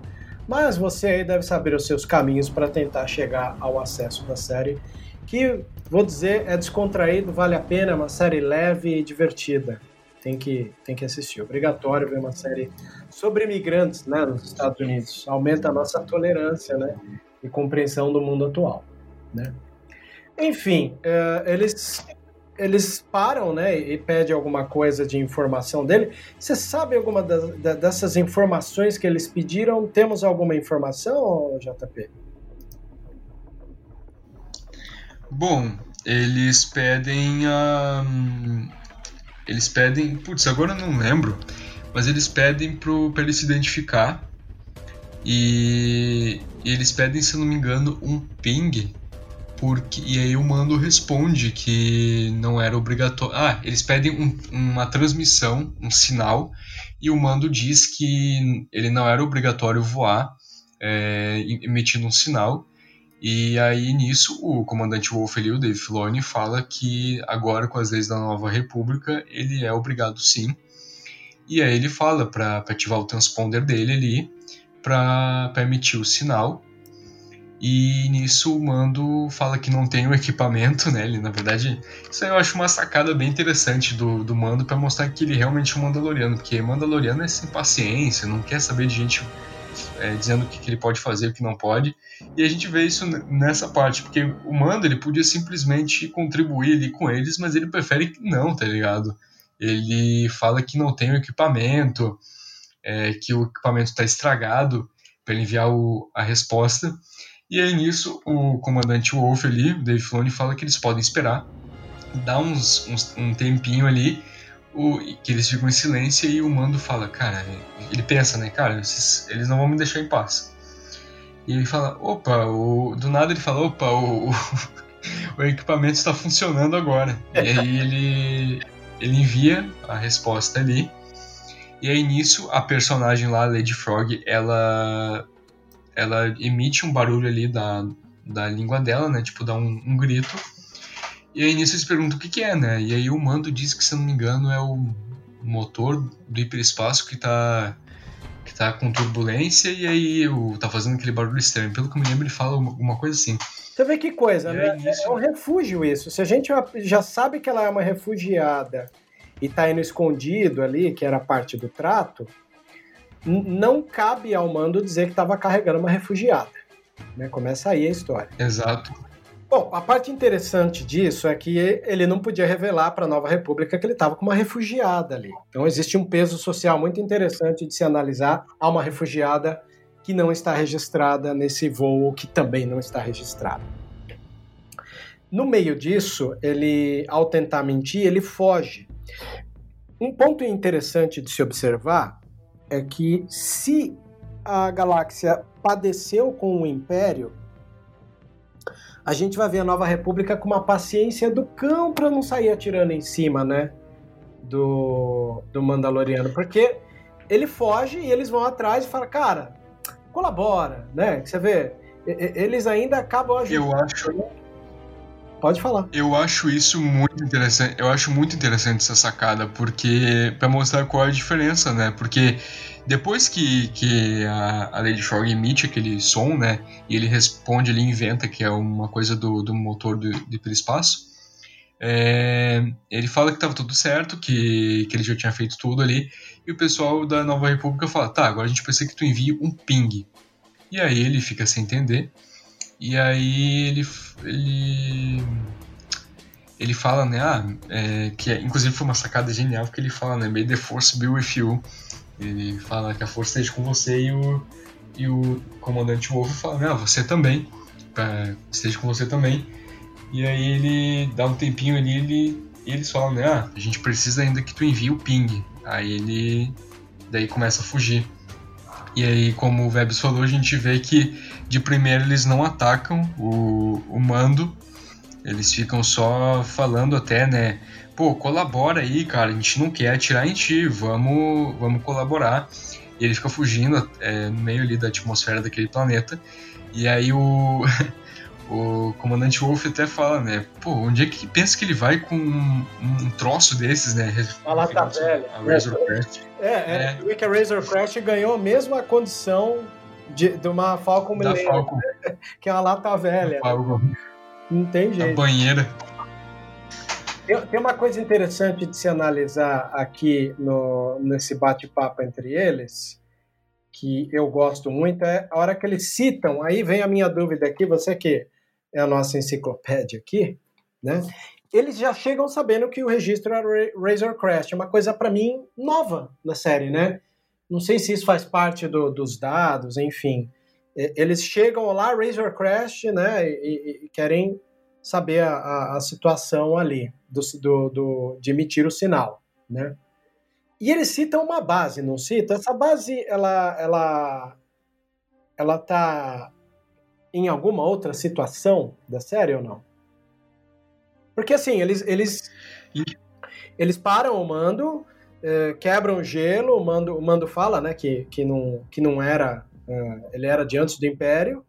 Mas você aí deve saber os seus caminhos para tentar chegar ao acesso da série, que vou dizer é descontraído, vale a pena, é uma série leve e divertida. Tem que, tem que assistir. Obrigatório ver uma série sobre imigrantes né, nos Estados Unidos. Aumenta a nossa tolerância né, e compreensão do mundo atual. Né? Enfim, uh, eles eles param, né, e pedem alguma coisa de informação dele. Você sabe alguma das, dessas informações que eles pediram? Temos alguma informação, JP? Bom, eles pedem. Um, eles pedem. Putz, agora eu não lembro. Mas eles pedem para ele se identificar. E, e eles pedem, se não me engano, um ping porque e aí o mando responde que não era obrigatório. Ah, eles pedem um, uma transmissão, um sinal, e o mando diz que ele não era obrigatório voar, é, emitindo um sinal. E aí nisso o comandante Wolf ali, o Dave Filoni, fala que agora com as leis da Nova República ele é obrigado sim. E aí ele fala para ativar o transponder dele ali para emitir o sinal. E nisso o Mando fala que não tem o equipamento, né? Ele, na verdade, isso aí eu acho uma sacada bem interessante do, do Mando para mostrar que ele realmente é um Mandaloriano, porque Mandaloriano é sem paciência, não quer saber de gente é, dizendo o que, que, ele pode fazer e o que não pode. E a gente vê isso nessa parte, porque o Mando ele podia simplesmente contribuir ali com eles, mas ele prefere que não, tá ligado? Ele fala que não tem o equipamento, é, que o equipamento está estragado para enviar o, a resposta. E aí nisso o comandante Wolf ali, o Dave Filoni, fala que eles podem esperar, dá uns, uns, um tempinho ali, o, que eles ficam em silêncio e o Mando fala, cara, ele pensa, né, cara, eles, eles não vão me deixar em paz. E ele fala, opa, o, do nada ele fala, opa, o, o equipamento está funcionando agora. E aí ele, ele envia a resposta ali. E aí nisso a personagem lá, Lady Frog, ela ela emite um barulho ali da, da língua dela, né? Tipo, dá um, um grito. E aí nisso eles perguntam o que, que é, né? E aí o mando diz que, se eu não me engano, é o motor do hiperespaço que tá, que tá com turbulência e aí o, tá fazendo aquele barulho estranho. Pelo que eu me lembro, ele fala alguma coisa assim. Você vê que coisa, e né? Nisso... É um refúgio isso. Se a gente já sabe que ela é uma refugiada e tá indo escondido ali, que era parte do trato, não cabe ao mando dizer que estava carregando uma refugiada. Né? Começa aí a história. Exato. Bom, a parte interessante disso é que ele não podia revelar para a Nova República que ele estava com uma refugiada ali. Então existe um peso social muito interessante de se analisar a uma refugiada que não está registrada nesse voo, que também não está registrado. No meio disso, ele, ao tentar mentir, ele foge. Um ponto interessante de se observar é que se a galáxia padeceu com o Império, a gente vai ver a Nova República com uma paciência do cão para não sair atirando em cima, né? Do, do Mandaloriano. Porque ele foge e eles vão atrás e falam, cara, colabora, né? Você vê, eles ainda acabam ajudando. Eu acho Pode falar. Eu acho isso muito interessante. Eu acho muito interessante essa sacada, porque para mostrar qual é a diferença, né? Porque depois que, que a, a Lady Frog emite aquele som, né? E ele responde, ele inventa que é uma coisa do, do motor do, do hiperespaço. É, ele fala que estava tudo certo, que, que ele já tinha feito tudo ali, e o pessoal da Nova República fala: tá, agora a gente precisa que tu envie um ping. E aí ele fica sem entender, e aí ele, ele, ele fala, né, ah, é, que é, inclusive foi uma sacada genial, porque ele fala, né, May the Force be with you. Ele fala que a força esteja com você e o, e o comandante Wolf fala, ah, você também, pra, esteja com você também. E aí ele dá um tempinho ali ele, eles falam, né, ah, a gente precisa ainda que tu envie o ping. Aí ele daí começa a fugir. E aí, como o Vebs falou, a gente vê que de primeiro eles não atacam o, o mando, eles ficam só falando até, né? Pô, colabora aí, cara, a gente não quer atirar em ti, vamos, vamos colaborar. E ele fica fugindo é, no meio ali da atmosfera daquele planeta. E aí o, o comandante Wolf até fala, né? Pô, onde é que pensa que ele vai com um, um troço desses, né? Uma lata velha. A Razor. É, é, é. que a Razor Crest ganhou a mesma condição de, de uma Falcon Millennium, que é uma lata velha. Não tem jeito. A banheira. Tem, tem uma coisa interessante de se analisar aqui no, nesse bate-papo entre eles, que eu gosto muito, é a hora que eles citam, aí vem a minha dúvida aqui, você que é a nossa enciclopédia aqui, né? Eles já chegam sabendo que o registro é Razor Crest, uma coisa para mim nova na série, né? Não sei se isso faz parte do, dos dados, enfim. Eles chegam lá, Razor Crest, né? E, e querem saber a, a, a situação ali do, do, do, de emitir o sinal, né? E eles citam uma base, não citam? Essa base, ela, ela, ela tá em alguma outra situação da série ou não? Porque assim, eles eles, eles param o mando, é, quebram o gelo, o mando, o mando fala, né, que, que, não, que não era, é, ele era de antes do Império,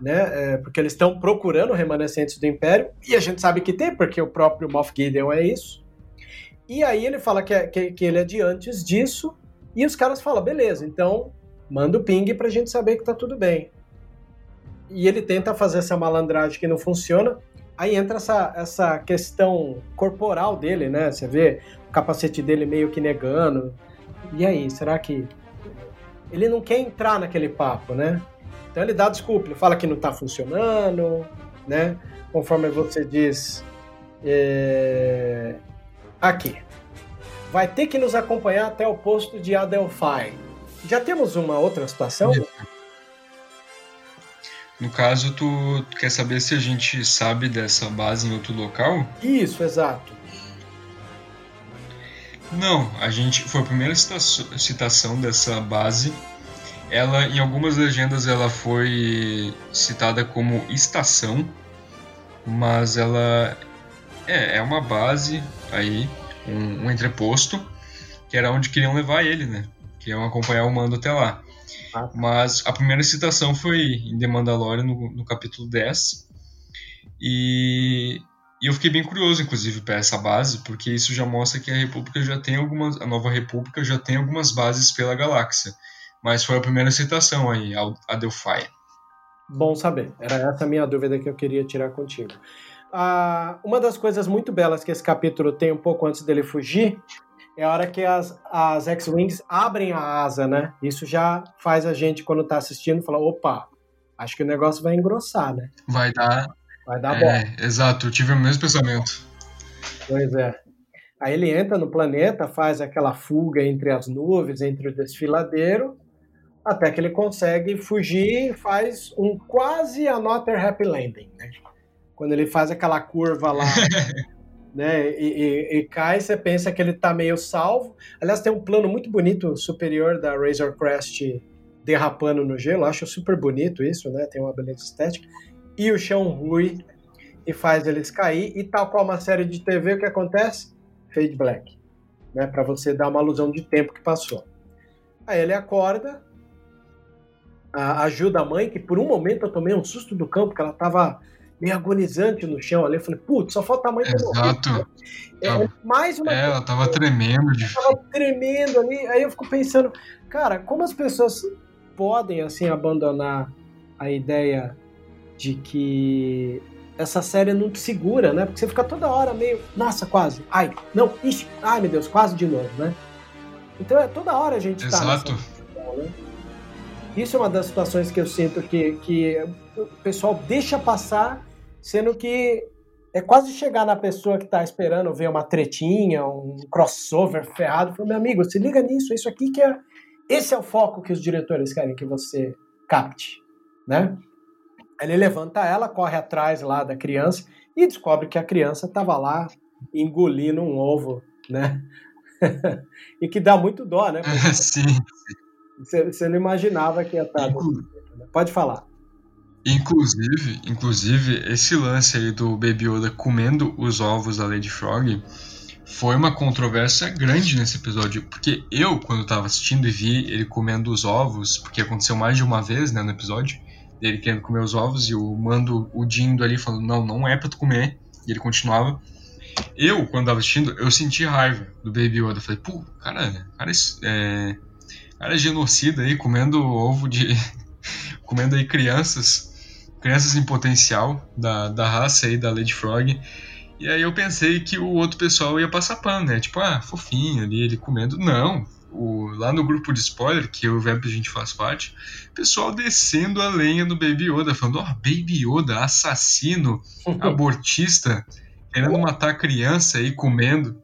né, é, porque eles estão procurando remanescentes do Império, e a gente sabe que tem, porque o próprio Moff Gideon é isso. E aí ele fala que, é, que, que, ele é de antes disso, e os caras falam, beleza, então manda o ping pra gente saber que tá tudo bem. E ele tenta fazer essa malandragem que não funciona, aí entra essa, essa questão corporal dele, né? Você vê o capacete dele meio que negando. E aí, será que. Ele não quer entrar naquele papo, né? Então ele dá desculpa, ele fala que não tá funcionando, né? Conforme você diz. É... Aqui. Vai ter que nos acompanhar até o posto de Adelphi. Já temos uma outra situação? No caso, tu, tu, quer saber se a gente sabe dessa base em outro local? Isso, exato. Não, a gente foi a primeira citação dessa base. Ela, em algumas legendas, ela foi citada como estação, mas ela é, é uma base aí, um, um entreposto, que era onde queriam levar ele, né? Queriam acompanhar o mando até lá. Ah. Mas a primeira citação foi em The Mandalorian, no, no capítulo 10. E, e, eu fiquei bem curioso, inclusive, para essa base, porque isso já mostra que a República já tem algumas. A nova República já tem algumas bases pela galáxia. Mas foi a primeira citação aí, a Delphi. Bom saber. Era essa a minha dúvida que eu queria tirar contigo. Ah, uma das coisas muito belas que esse capítulo tem um pouco antes dele fugir é a hora que as, as X-Wings abrem a asa, né? Isso já faz a gente, quando tá assistindo, falar: opa, acho que o negócio vai engrossar, né? Vai dar. Vai dar é, bom. Exato, eu tive o mesmo pensamento. Pois é. Aí ele entra no planeta, faz aquela fuga entre as nuvens, entre o desfiladeiro, até que ele consegue fugir e faz um quase another happy landing, né? Quando ele faz aquela curva lá né? E, e, e, cai, você pensa que ele tá meio salvo. Aliás, tem um plano muito bonito superior da Razor Crest derrapando no gelo. Acho super bonito isso, né? Tem uma beleza estética. E o chão rui e faz eles cair. E tal qual uma série de TV, o que acontece? Fade black, né? Para você dar uma alusão de tempo que passou. Aí ele acorda, ajuda a mãe, que por um momento eu tomei um susto do campo, que ela tava meio agonizante no chão ali. Eu falei, putz, só falta a mãe Exato. É, mais uma é, ela tava tremendo. De... Ela tava tremendo ali. Aí eu fico pensando, cara, como as pessoas podem, assim, abandonar a ideia de que essa série não te segura, né? Porque você fica toda hora meio, nossa, quase. Ai, não, ixi, ai meu Deus, quase de novo, né? Então é toda hora a gente Exato. tá Exato. Né? Isso é uma das situações que eu sinto que, que o pessoal deixa passar, sendo que é quase chegar na pessoa que está esperando ver uma tretinha, um crossover ferrado, falar, meu amigo, se liga nisso, isso aqui que é. Esse é o foco que os diretores querem que você capte, né? Ele levanta ela, corre atrás lá da criança e descobre que a criança estava lá engolindo um ovo, né? e que dá muito dó, né? Sim. Você, você não imaginava que ia estar. Inclu... Né? Pode falar. Inclusive, inclusive, esse lance aí do Baby Yoda comendo os ovos da Lady Frog foi uma controvérsia grande nesse episódio, porque eu, quando estava assistindo e vi ele comendo os ovos, porque aconteceu mais de uma vez, né, no episódio, ele querendo comer os ovos e o mando o Dindo ali falando, não, não é pra tu comer, e ele continuava. Eu, quando estava assistindo, eu senti raiva do Baby Yoda, falei, pô, cara, cara, é, cara é genocida aí, comendo ovo de. comendo aí crianças. Crianças em potencial da, da raça aí da Lady Frog. E aí eu pensei que o outro pessoal ia passar pano, né? Tipo, ah, fofinho ali, ele comendo. Não. O, lá no grupo de spoiler, que eu e o Vamp a gente faz parte, pessoal descendo a lenha do Baby Yoda, falando, ó, oh, Baby Yoda, assassino, abortista, querendo matar criança aí, comendo.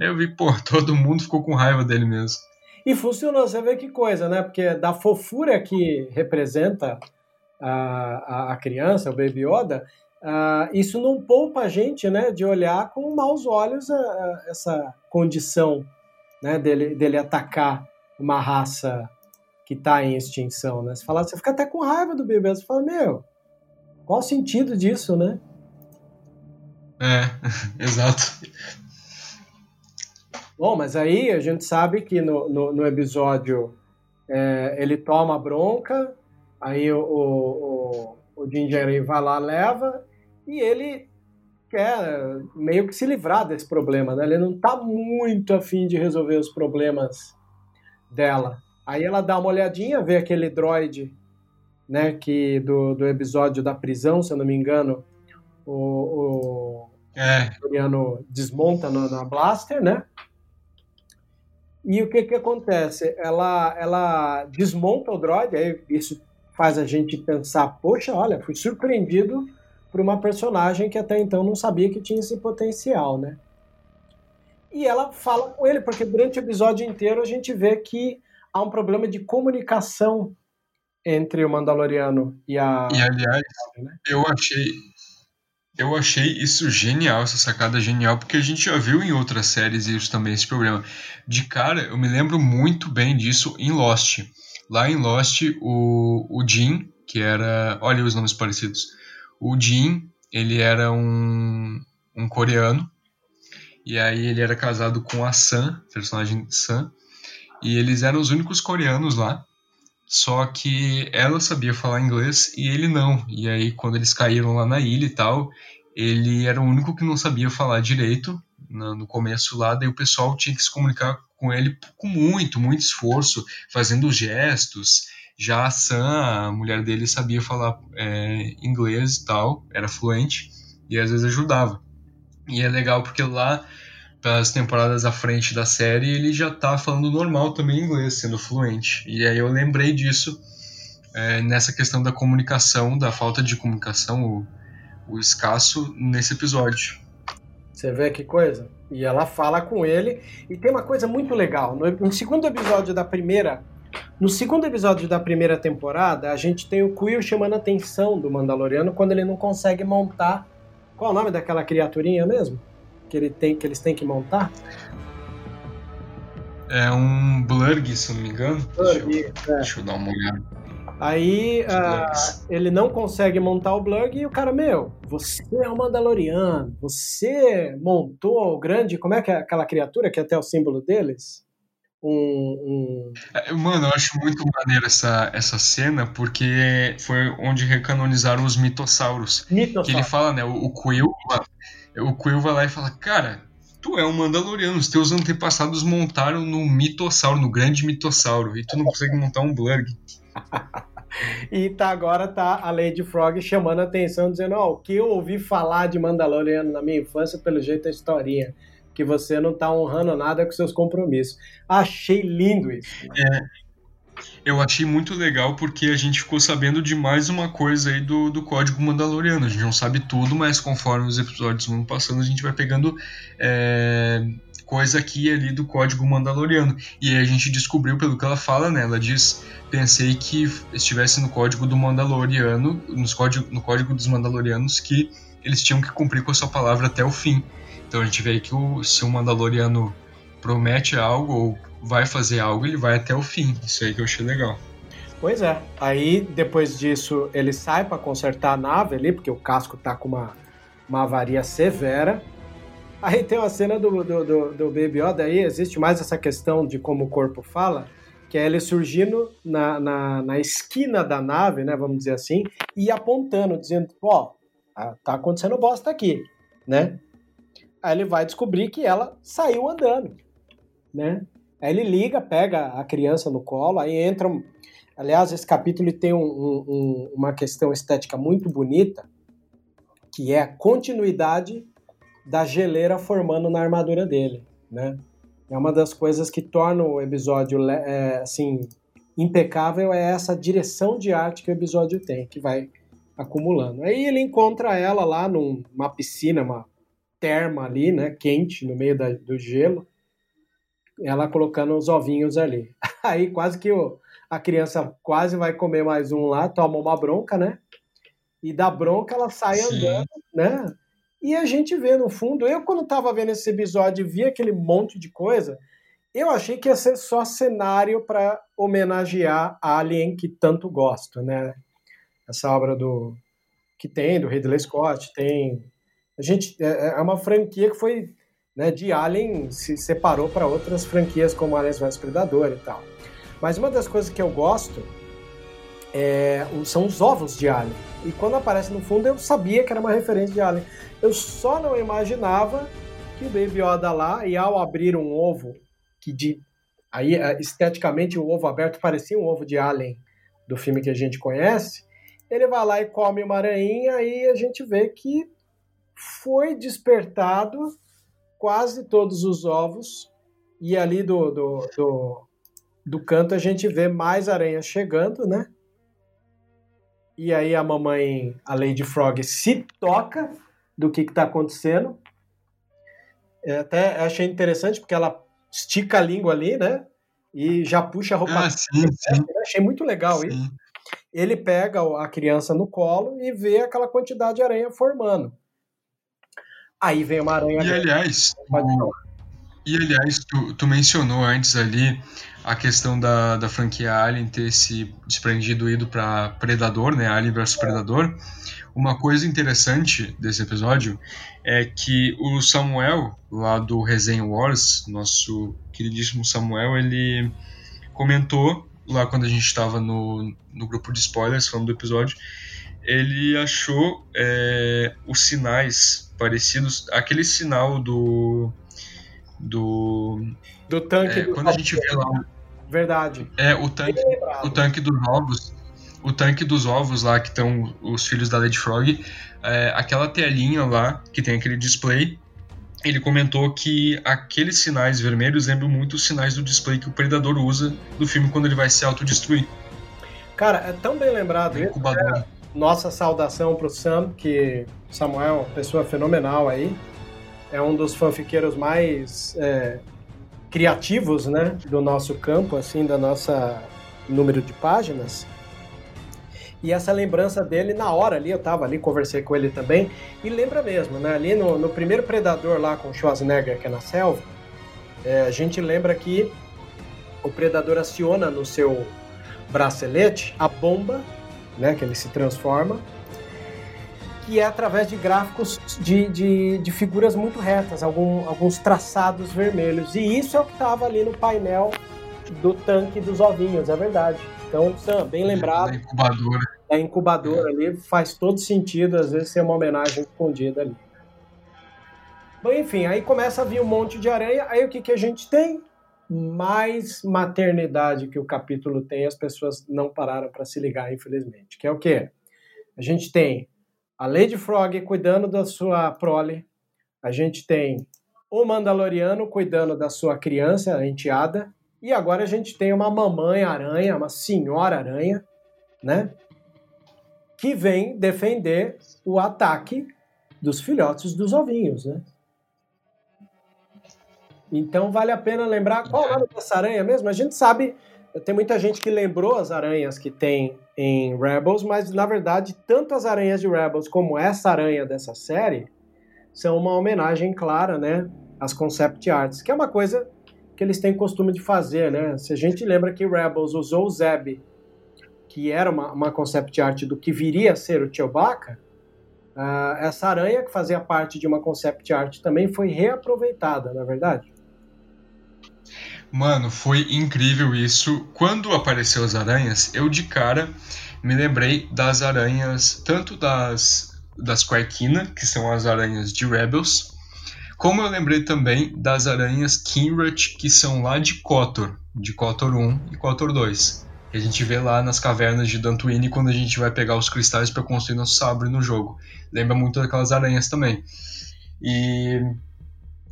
Aí eu vi, pô, todo mundo ficou com raiva dele mesmo. E funcionou, você vê que coisa, né? Porque da fofura que representa a, a, criança, o Baby Yoda, uh, isso não poupa a gente, né, de olhar com maus olhos a, a, essa condição, né, dele, dele atacar uma raça que está em extinção, né? Você fala, você fica até com raiva do bebê, você fala, meu, qual o sentido disso, né? É, exato. Bom, mas aí a gente sabe que no, no, no episódio é, ele toma bronca, aí o, o, o, Ginger vai lá, leva, e ele quer meio que se livrar desse problema, né? Ele não tá muito afim de resolver os problemas dela. Aí ela dá uma olhadinha, vê aquele droid, né, que do, do episódio da prisão, se eu não me engano, o, o é. Coreano desmonta no, na blaster, né? E o que que acontece? Ela, ela desmonta o droid, aí isso faz a gente pensar, poxa, olha, fui surpreendido por uma personagem que até então não sabia que tinha esse potencial, né? E ela fala com ele, porque durante o episódio inteiro a gente vê que há um problema de comunicação entre o Mandaloriano e a. E aliás, né? eu achei. Eu achei isso genial, essa sacada genial, porque a gente já viu em outras séries isso também, esse problema. De cara, eu me lembro muito bem disso em Lost. Lá em Lost, o, o Jim, que era. Olha os nomes parecidos. O Jim, ele era um, um coreano. E aí ele era casado com a Sam, personagem Sam. E eles eram os únicos coreanos lá. Só que ela sabia falar inglês e ele não. E aí, quando eles caíram lá na ilha e tal, ele era o único que não sabia falar direito no começo lá. Daí o pessoal tinha que se comunicar com ele com muito, muito esforço, fazendo gestos. Já a Sam, a mulher dele, sabia falar é, inglês e tal, era fluente, e às vezes ajudava. E é legal porque lá as temporadas à frente da série, ele já tá falando normal também inglês, sendo fluente. E aí eu lembrei disso é, nessa questão da comunicação, da falta de comunicação, o, o escasso nesse episódio. Você vê que coisa? E ela fala com ele. E tem uma coisa muito legal. No, no, segundo episódio da primeira. No segundo episódio da primeira temporada, a gente tem o Quill chamando a atenção do Mandaloriano quando ele não consegue montar. Qual é o nome daquela criaturinha mesmo? que, ele tem, que eles têm que montar? É um Blurg, se não me engano. Blurg, deixa, eu, é. deixa eu dar uma olhada. Aí uh, ele não consegue montar o Blurg e o cara, meu, você é um Mandaloriano, você montou o grande, como é que é aquela criatura que é até o símbolo deles? Um, um... É, mano, eu acho muito maneiro essa, essa cena, porque foi onde recanonizaram os mitossauros. Que ele fala, né? O, o Quill, o Quill vai lá e fala, cara, tu é um Mandaloriano, os teus antepassados montaram no mitossauro, no grande mitossauro, e tu não consegue montar um Blurg. e tá, agora tá a Lady Frog chamando a atenção, dizendo, ó, oh, o que eu ouvi falar de Mandaloriano na minha infância, pelo jeito é historinha. Que você não tá honrando nada com seus compromissos. Achei lindo isso. É, eu achei muito legal porque a gente ficou sabendo de mais uma coisa aí do, do código Mandaloriano. A gente não sabe tudo, mas conforme os episódios vão passando, a gente vai pegando é, coisa aqui e ali do código Mandaloriano. E a gente descobriu, pelo que ela fala, né? Ela diz: pensei que estivesse no código do Mandaloriano, nos código, no código dos Mandalorianos, que eles tinham que cumprir com a sua palavra até o fim. Então a gente vê que o, se o Mandaloriano promete algo ou vai fazer algo, ele vai até o fim. Isso aí que eu achei legal. Pois é. Aí, depois disso, ele sai para consertar a nave ali, porque o casco tá com uma, uma avaria severa. Aí tem uma cena do, do, do, do Baby Yoda, aí existe mais essa questão de como o corpo fala, que é ele surgindo na, na, na esquina da nave, né, vamos dizer assim, e apontando, dizendo, ó, oh, tá acontecendo bosta aqui, né? Aí ele vai descobrir que ela saiu andando, né? Aí ele liga, pega a criança no colo, aí entra. Aliás, esse capítulo tem um, um, uma questão estética muito bonita, que é a continuidade da geleira formando na armadura dele, né? É uma das coisas que torna o episódio é, assim impecável é essa direção de arte que o episódio tem, que vai acumulando. Aí ele encontra ela lá numa piscina, uma terma ali, né, quente no meio da, do gelo ela colocando os ovinhos ali. Aí quase que o, a criança quase vai comer mais um lá, toma uma bronca, né? E da bronca ela sai Sim. andando, né? E a gente vê no fundo, eu quando tava vendo esse episódio e vi aquele monte de coisa, eu achei que ia ser só cenário para homenagear Alien que tanto gosto, né? Essa obra do que tem do Ridley Scott, tem a gente é, é uma franquia que foi né, de Alien se separou para outras franquias como Aliens vs Predador e tal. Mas uma das coisas que eu gosto é, são os ovos de Alien. E quando aparece no fundo, eu sabia que era uma referência de Alien. Eu só não imaginava que o Baby Yoda lá, e ao abrir um ovo, que de aí é, esteticamente o ovo aberto parecia um ovo de Alien do filme que a gente conhece, ele vai lá e come uma aranha e a gente vê que foi despertado quase todos os ovos e ali do, do, do, do canto a gente vê mais aranhas chegando, né? E aí a mamãe, a Lady Frog, se toca do que está acontecendo. É, até achei interessante porque ela estica a língua ali, né? E já puxa a roupa. Ah, sim, sim. Achei muito legal sim. isso. Ele pega a criança no colo e vê aquela quantidade de aranha formando. Aí vem uma aranha. E aliás, e aliás, tu, tu mencionou antes ali a questão da, da franquia Alien ter se desprendido ido para Predador, né? Alien vs Predador. Uma coisa interessante desse episódio é que o Samuel, lá do Resenha Wars, nosso queridíssimo Samuel, ele comentou lá quando a gente estava no, no grupo de spoilers falando do episódio, ele achou é, os sinais parecidos, aquele sinal do do do tanque é, do quando a gente vê lá verdade. É o tanque o tanque dos ovos o tanque dos ovos lá que estão os filhos da Lady Frog é, aquela telinha lá que tem aquele display ele comentou que aqueles sinais vermelhos lembram muito os sinais do display que o predador usa no filme quando ele vai se autodestruir. Cara é tão bem lembrado isso, é, nossa saudação para o Sam que Samuel uma pessoa fenomenal aí é um dos fanfiqueiros mais é, criativos, né, do nosso campo, assim, da nossa número de páginas. E essa lembrança dele, na hora ali, eu tava ali, conversei com ele também, e lembra mesmo, né, ali no, no primeiro Predador lá com Schwarzenegger, que é na selva, é, a gente lembra que o Predador aciona no seu bracelete a bomba, né, que ele se transforma, que é através de gráficos de, de, de figuras muito retas, algum, alguns traçados vermelhos. E isso é o que estava ali no painel do tanque dos ovinhos, é verdade. Então, Sam, bem lembrado. Da incubadora. Da incubadora é. ali, faz todo sentido, às vezes, ser uma homenagem escondida ali. Bom, enfim, aí começa a vir um monte de aranha, aí o que, que a gente tem? Mais maternidade que o capítulo tem, as pessoas não pararam para se ligar, infelizmente. Que é o quê? A gente tem a Lady Frog cuidando da sua prole, a gente tem o Mandaloriano cuidando da sua criança, a enteada, e agora a gente tem uma mamãe aranha, uma senhora aranha, né? Que vem defender o ataque dos filhotes dos ovinhos, né? Então vale a pena lembrar qual é o nome dessa aranha mesmo? A gente sabe tem muita gente que lembrou as aranhas que tem em Rebels, mas na verdade, tanto as aranhas de Rebels como essa aranha dessa série são uma homenagem clara, né, às concept arts, que é uma coisa que eles têm costume de fazer, né? Se a gente lembra que Rebels usou o Zeb, que era uma, uma concept art do que viria a ser o Chewbacca, uh, essa aranha que fazia parte de uma concept art também foi reaproveitada, na é verdade? Mano, foi incrível isso. Quando apareceu as aranhas, eu de cara me lembrei das aranhas, tanto das, das Quarkina, que são as aranhas de Rebels, como eu lembrei também das aranhas Kinrat, que são lá de Kotor, de Kotor 1 e Kotor 2. Que a gente vê lá nas cavernas de Dantooine quando a gente vai pegar os cristais para construir nosso sabre no jogo. Lembra muito daquelas aranhas também. E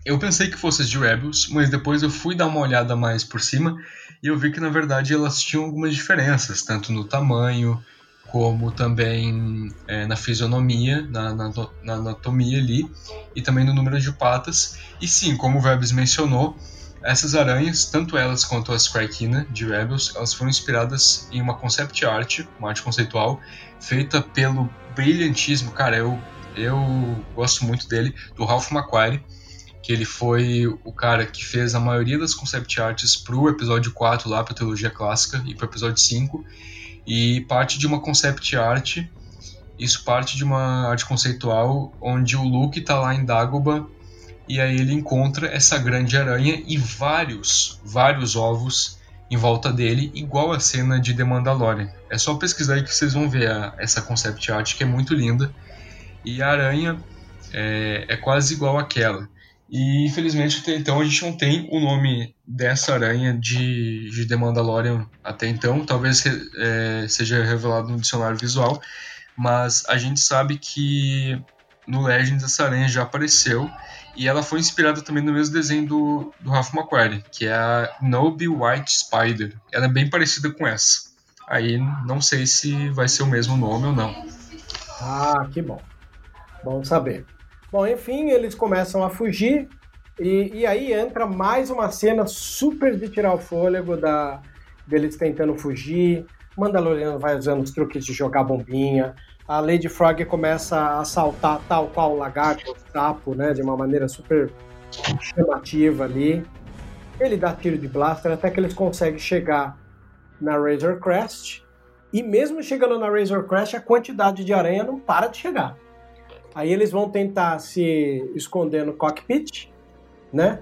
eu pensei que fosse de Rebels, mas depois eu fui dar uma olhada mais por cima e eu vi que na verdade elas tinham algumas diferenças, tanto no tamanho como também é, na fisionomia, na, na, na, anatomia ali e também no número de patas. E sim, como o Vebs mencionou, essas aranhas, tanto elas quanto as Krykina de Rebels, elas foram inspiradas em uma concept art, uma arte conceitual, feita pelo brilhantíssimo, cara, eu, eu gosto muito dele, do Ralph McQuarrie que ele foi o cara que fez a maioria das concept arts pro episódio 4 lá, pra trilogia clássica, e pro episódio 5, e parte de uma concept art, isso parte de uma arte conceitual, onde o Luke tá lá em Dagobah, e aí ele encontra essa grande aranha e vários, vários ovos em volta dele, igual a cena de The Mandalorian. É só pesquisar aí que vocês vão ver a, essa concept art que é muito linda. E a aranha é, é quase igual àquela. E infelizmente até então a gente não tem o nome dessa aranha de, de The Mandalorian até então. Talvez é, seja revelado no dicionário visual. Mas a gente sabe que no Legends essa aranha já apareceu. E ela foi inspirada também no mesmo desenho do, do Ralph McQuarrie, que é a Nobi White Spider. Ela é bem parecida com essa. Aí não sei se vai ser o mesmo nome ou não. Ah, que bom. Bom saber. Bom, enfim, eles começam a fugir e, e aí entra mais uma cena super de tirar o fôlego da, deles tentando fugir. Mandaloriano vai usando os truques de jogar bombinha. A Lady Frog começa a saltar tal qual o lagarto, o sapo, né? De uma maneira super chamativa ali. Ele dá tiro de blaster até que eles conseguem chegar na Razor Crest. E mesmo chegando na Razor Crest, a quantidade de aranha não para de chegar. Aí eles vão tentar se esconder no cockpit, né?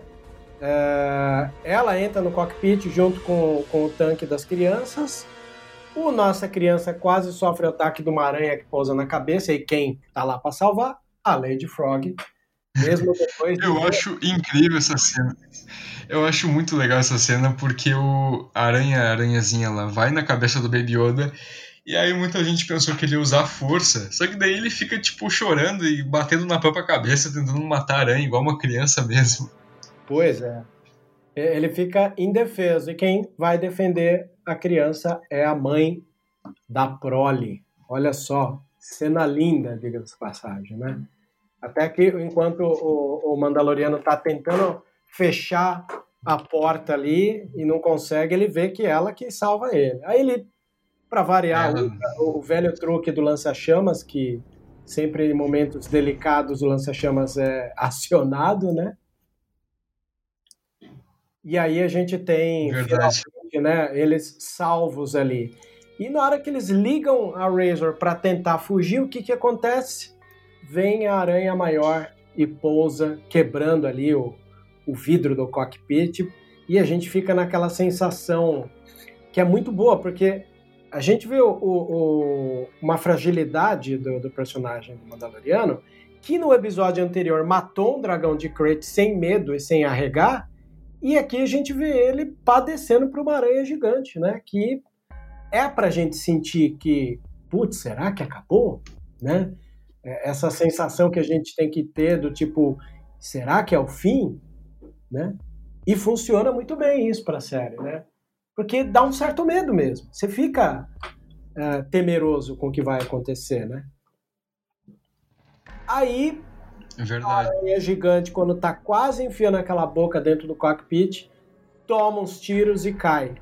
É, ela entra no cockpit junto com, com o tanque das crianças. O nossa criança quase sofre o ataque de uma aranha que pousa na cabeça. E quem tá lá para salvar? A Lady Frog. Mesmo depois. De... Eu acho incrível essa cena. Eu acho muito legal essa cena porque o aranha, aranhazinha lá, vai na cabeça do Baby Yoda e aí muita gente pensou que ele ia usar força, só que daí ele fica tipo chorando e batendo na própria cabeça, tentando matar a aranha igual uma criança mesmo. Pois é. Ele fica indefeso e quem vai defender a criança é a mãe da prole. Olha só, cena linda, diga-se passagem, né? Até que enquanto o, o Mandaloriano está tentando fechar a porta ali e não consegue, ele vê que é ela que salva ele. Aí ele para variar, é. o, o, velho truque do lança-chamas, que sempre em momentos delicados o lança-chamas é acionado, né? E aí a gente tem né, eles salvos ali. E na hora que eles ligam a Razor para tentar fugir, o que, que acontece? Vem a aranha maior e pousa, quebrando ali o, o vidro do cockpit. E a gente fica naquela sensação que é muito boa, porque a gente vê o, o, uma fragilidade do, do, personagem do Mandaloriano, que no episódio anterior matou um dragão de Crate sem medo e sem arregar, e aqui a gente vê ele padecendo por uma aranha gigante, né? Que é pra gente sentir que, putz, será que acabou? Né? É, essa sensação que a gente tem que ter do tipo, será que é o fim? Né? E funciona muito bem isso para a série, né? Porque dá um certo medo mesmo. Você fica uh, temeroso com o que vai acontecer, né? Aí, é verdade. a aranha gigante, quando tá quase enfiando aquela boca dentro do cockpit, toma uns tiros e cai.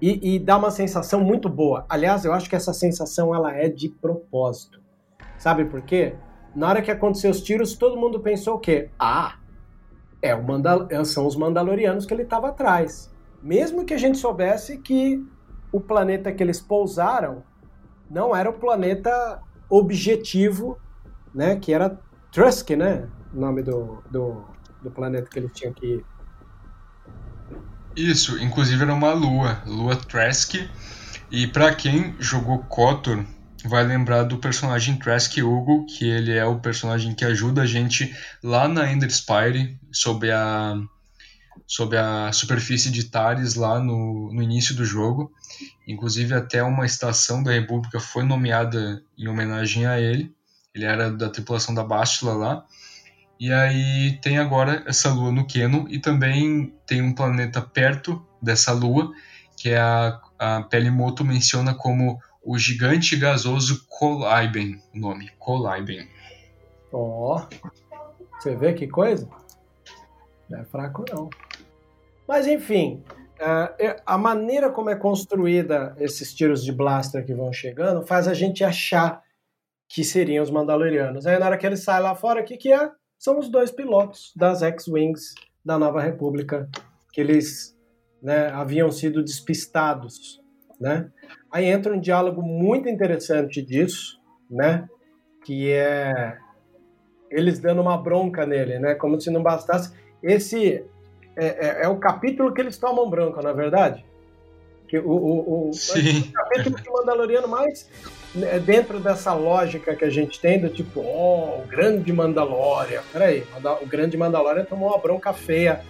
E, e, dá uma sensação muito boa. Aliás, eu acho que essa sensação ela é de propósito. Sabe por quê? Na hora que aconteceu os tiros, todo mundo pensou o quê? Ah, é o Mandal são os Mandalorianos que ele estava atrás mesmo que a gente soubesse que o planeta que eles pousaram não era o planeta objetivo, né? Que era Trusk, né? O nome do, do, do planeta que eles tinham que ir. Isso, inclusive era uma lua, lua Trask. E para quem jogou Kotor, vai lembrar do personagem Trask Hugo, que ele é o personagem que ajuda a gente lá na Ender Spire, sob a sobre a superfície de Tares lá no, no início do jogo. Inclusive, até uma estação da República foi nomeada em homenagem a ele. Ele era da tripulação da Bastila lá. E aí tem agora essa lua no Keno e também tem um planeta perto dessa lua, que é a, a Pelimoto menciona como o gigante gasoso Kolaiben, o nome, Kolaiben. Ó, oh, você vê que coisa? Não é fraco não. Mas enfim, é, a maneira como é construída esses tiros de blaster que vão chegando faz a gente achar que seriam os Mandalorianos. Aí na hora que ele sai lá fora, o que, que é? São os dois pilotos das X-Wings da Nova República, que eles né, haviam sido despistados. Né? Aí entra um diálogo muito interessante disso, né? que é eles dando uma bronca nele, né? como se não bastasse. Esse é, é, é, o capítulo que eles tomam branco, na é verdade? Que o, o, o, o capítulo de Mandaloriano mais né, dentro dessa lógica que a gente tem do tipo, ó, oh, o grande Mandalorian. Peraí, o grande Mandalorian tomou uma bronca feia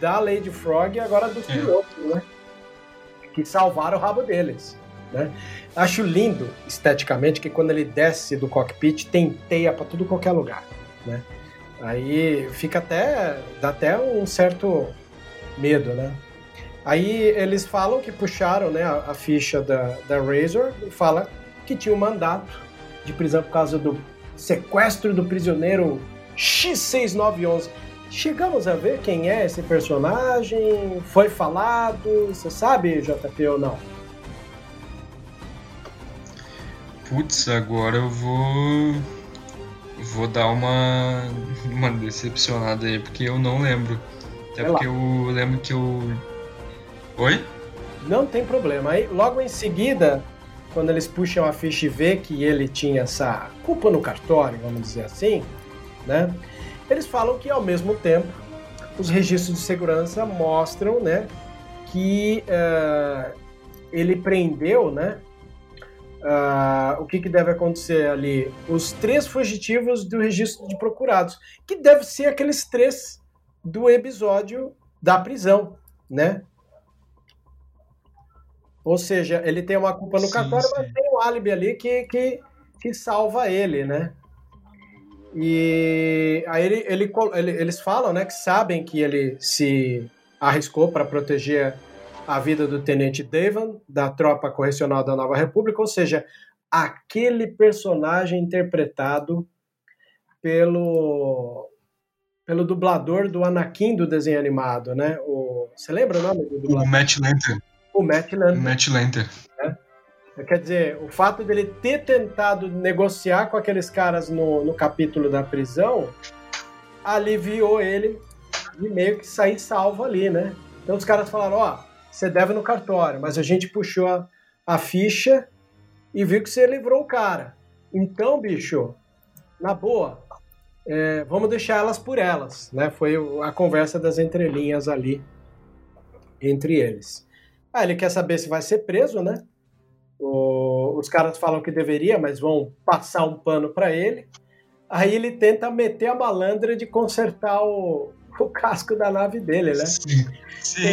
da Lady Frog e agora dos é. pilotos, né? Que salvaram o rabo deles. Né? Acho lindo esteticamente que quando ele desce do cockpit tem teia para tudo qualquer lugar, né? Aí fica até dá até um certo medo, né? Aí eles falam que puxaram, né, a, a ficha da, da Razor e fala que tinha um mandato de prisão por causa do sequestro do prisioneiro X6911. Chegamos a ver quem é esse personagem? Foi falado? Você sabe, JP, ou não? Putz, agora eu vou. Vou dar uma, uma decepcionada aí, porque eu não lembro. Até porque eu lembro que eu. Oi? Não tem problema. Aí, logo em seguida, quando eles puxam a ficha e vê que ele tinha essa culpa no cartório, vamos dizer assim, né? Eles falam que ao mesmo tempo os registros de segurança mostram, né, que uh, ele prendeu, né, Uh, o que, que, deve acontecer ali? Os três fugitivos do registro de procurados, que deve ser aqueles três do episódio da prisão, né? Ou seja, ele tem uma culpa no sim, cartório, sim. mas tem um álibi ali que, que, que salva ele, né? E aí ele, ele, ele, eles falam, né, que sabem que ele se arriscou para proteger a vida do tenente Devan, da tropa correcional da Nova República, ou seja, aquele personagem interpretado pelo pelo dublador do Anakin do desenho animado, né? O, você lembra o nome do dublador? O Matt Lanter. O Matt Lanter. Matt Lanter. É. Quer dizer, o fato dele ter tentado negociar com aqueles caras no, no capítulo da prisão aliviou ele de meio que sair salvo ali, né? Então os caras falaram, ó, você deve no cartório, mas a gente puxou a, a ficha e viu que você livrou o cara. Então, bicho, na boa, é, vamos deixar elas por elas, né? Foi a conversa das entrelinhas ali entre eles. Ah, ele quer saber se vai ser preso, né? O, os caras falam que deveria, mas vão passar um pano para ele. Aí ele tenta meter a malandra de consertar o, o casco da nave dele, né? Sim, sim,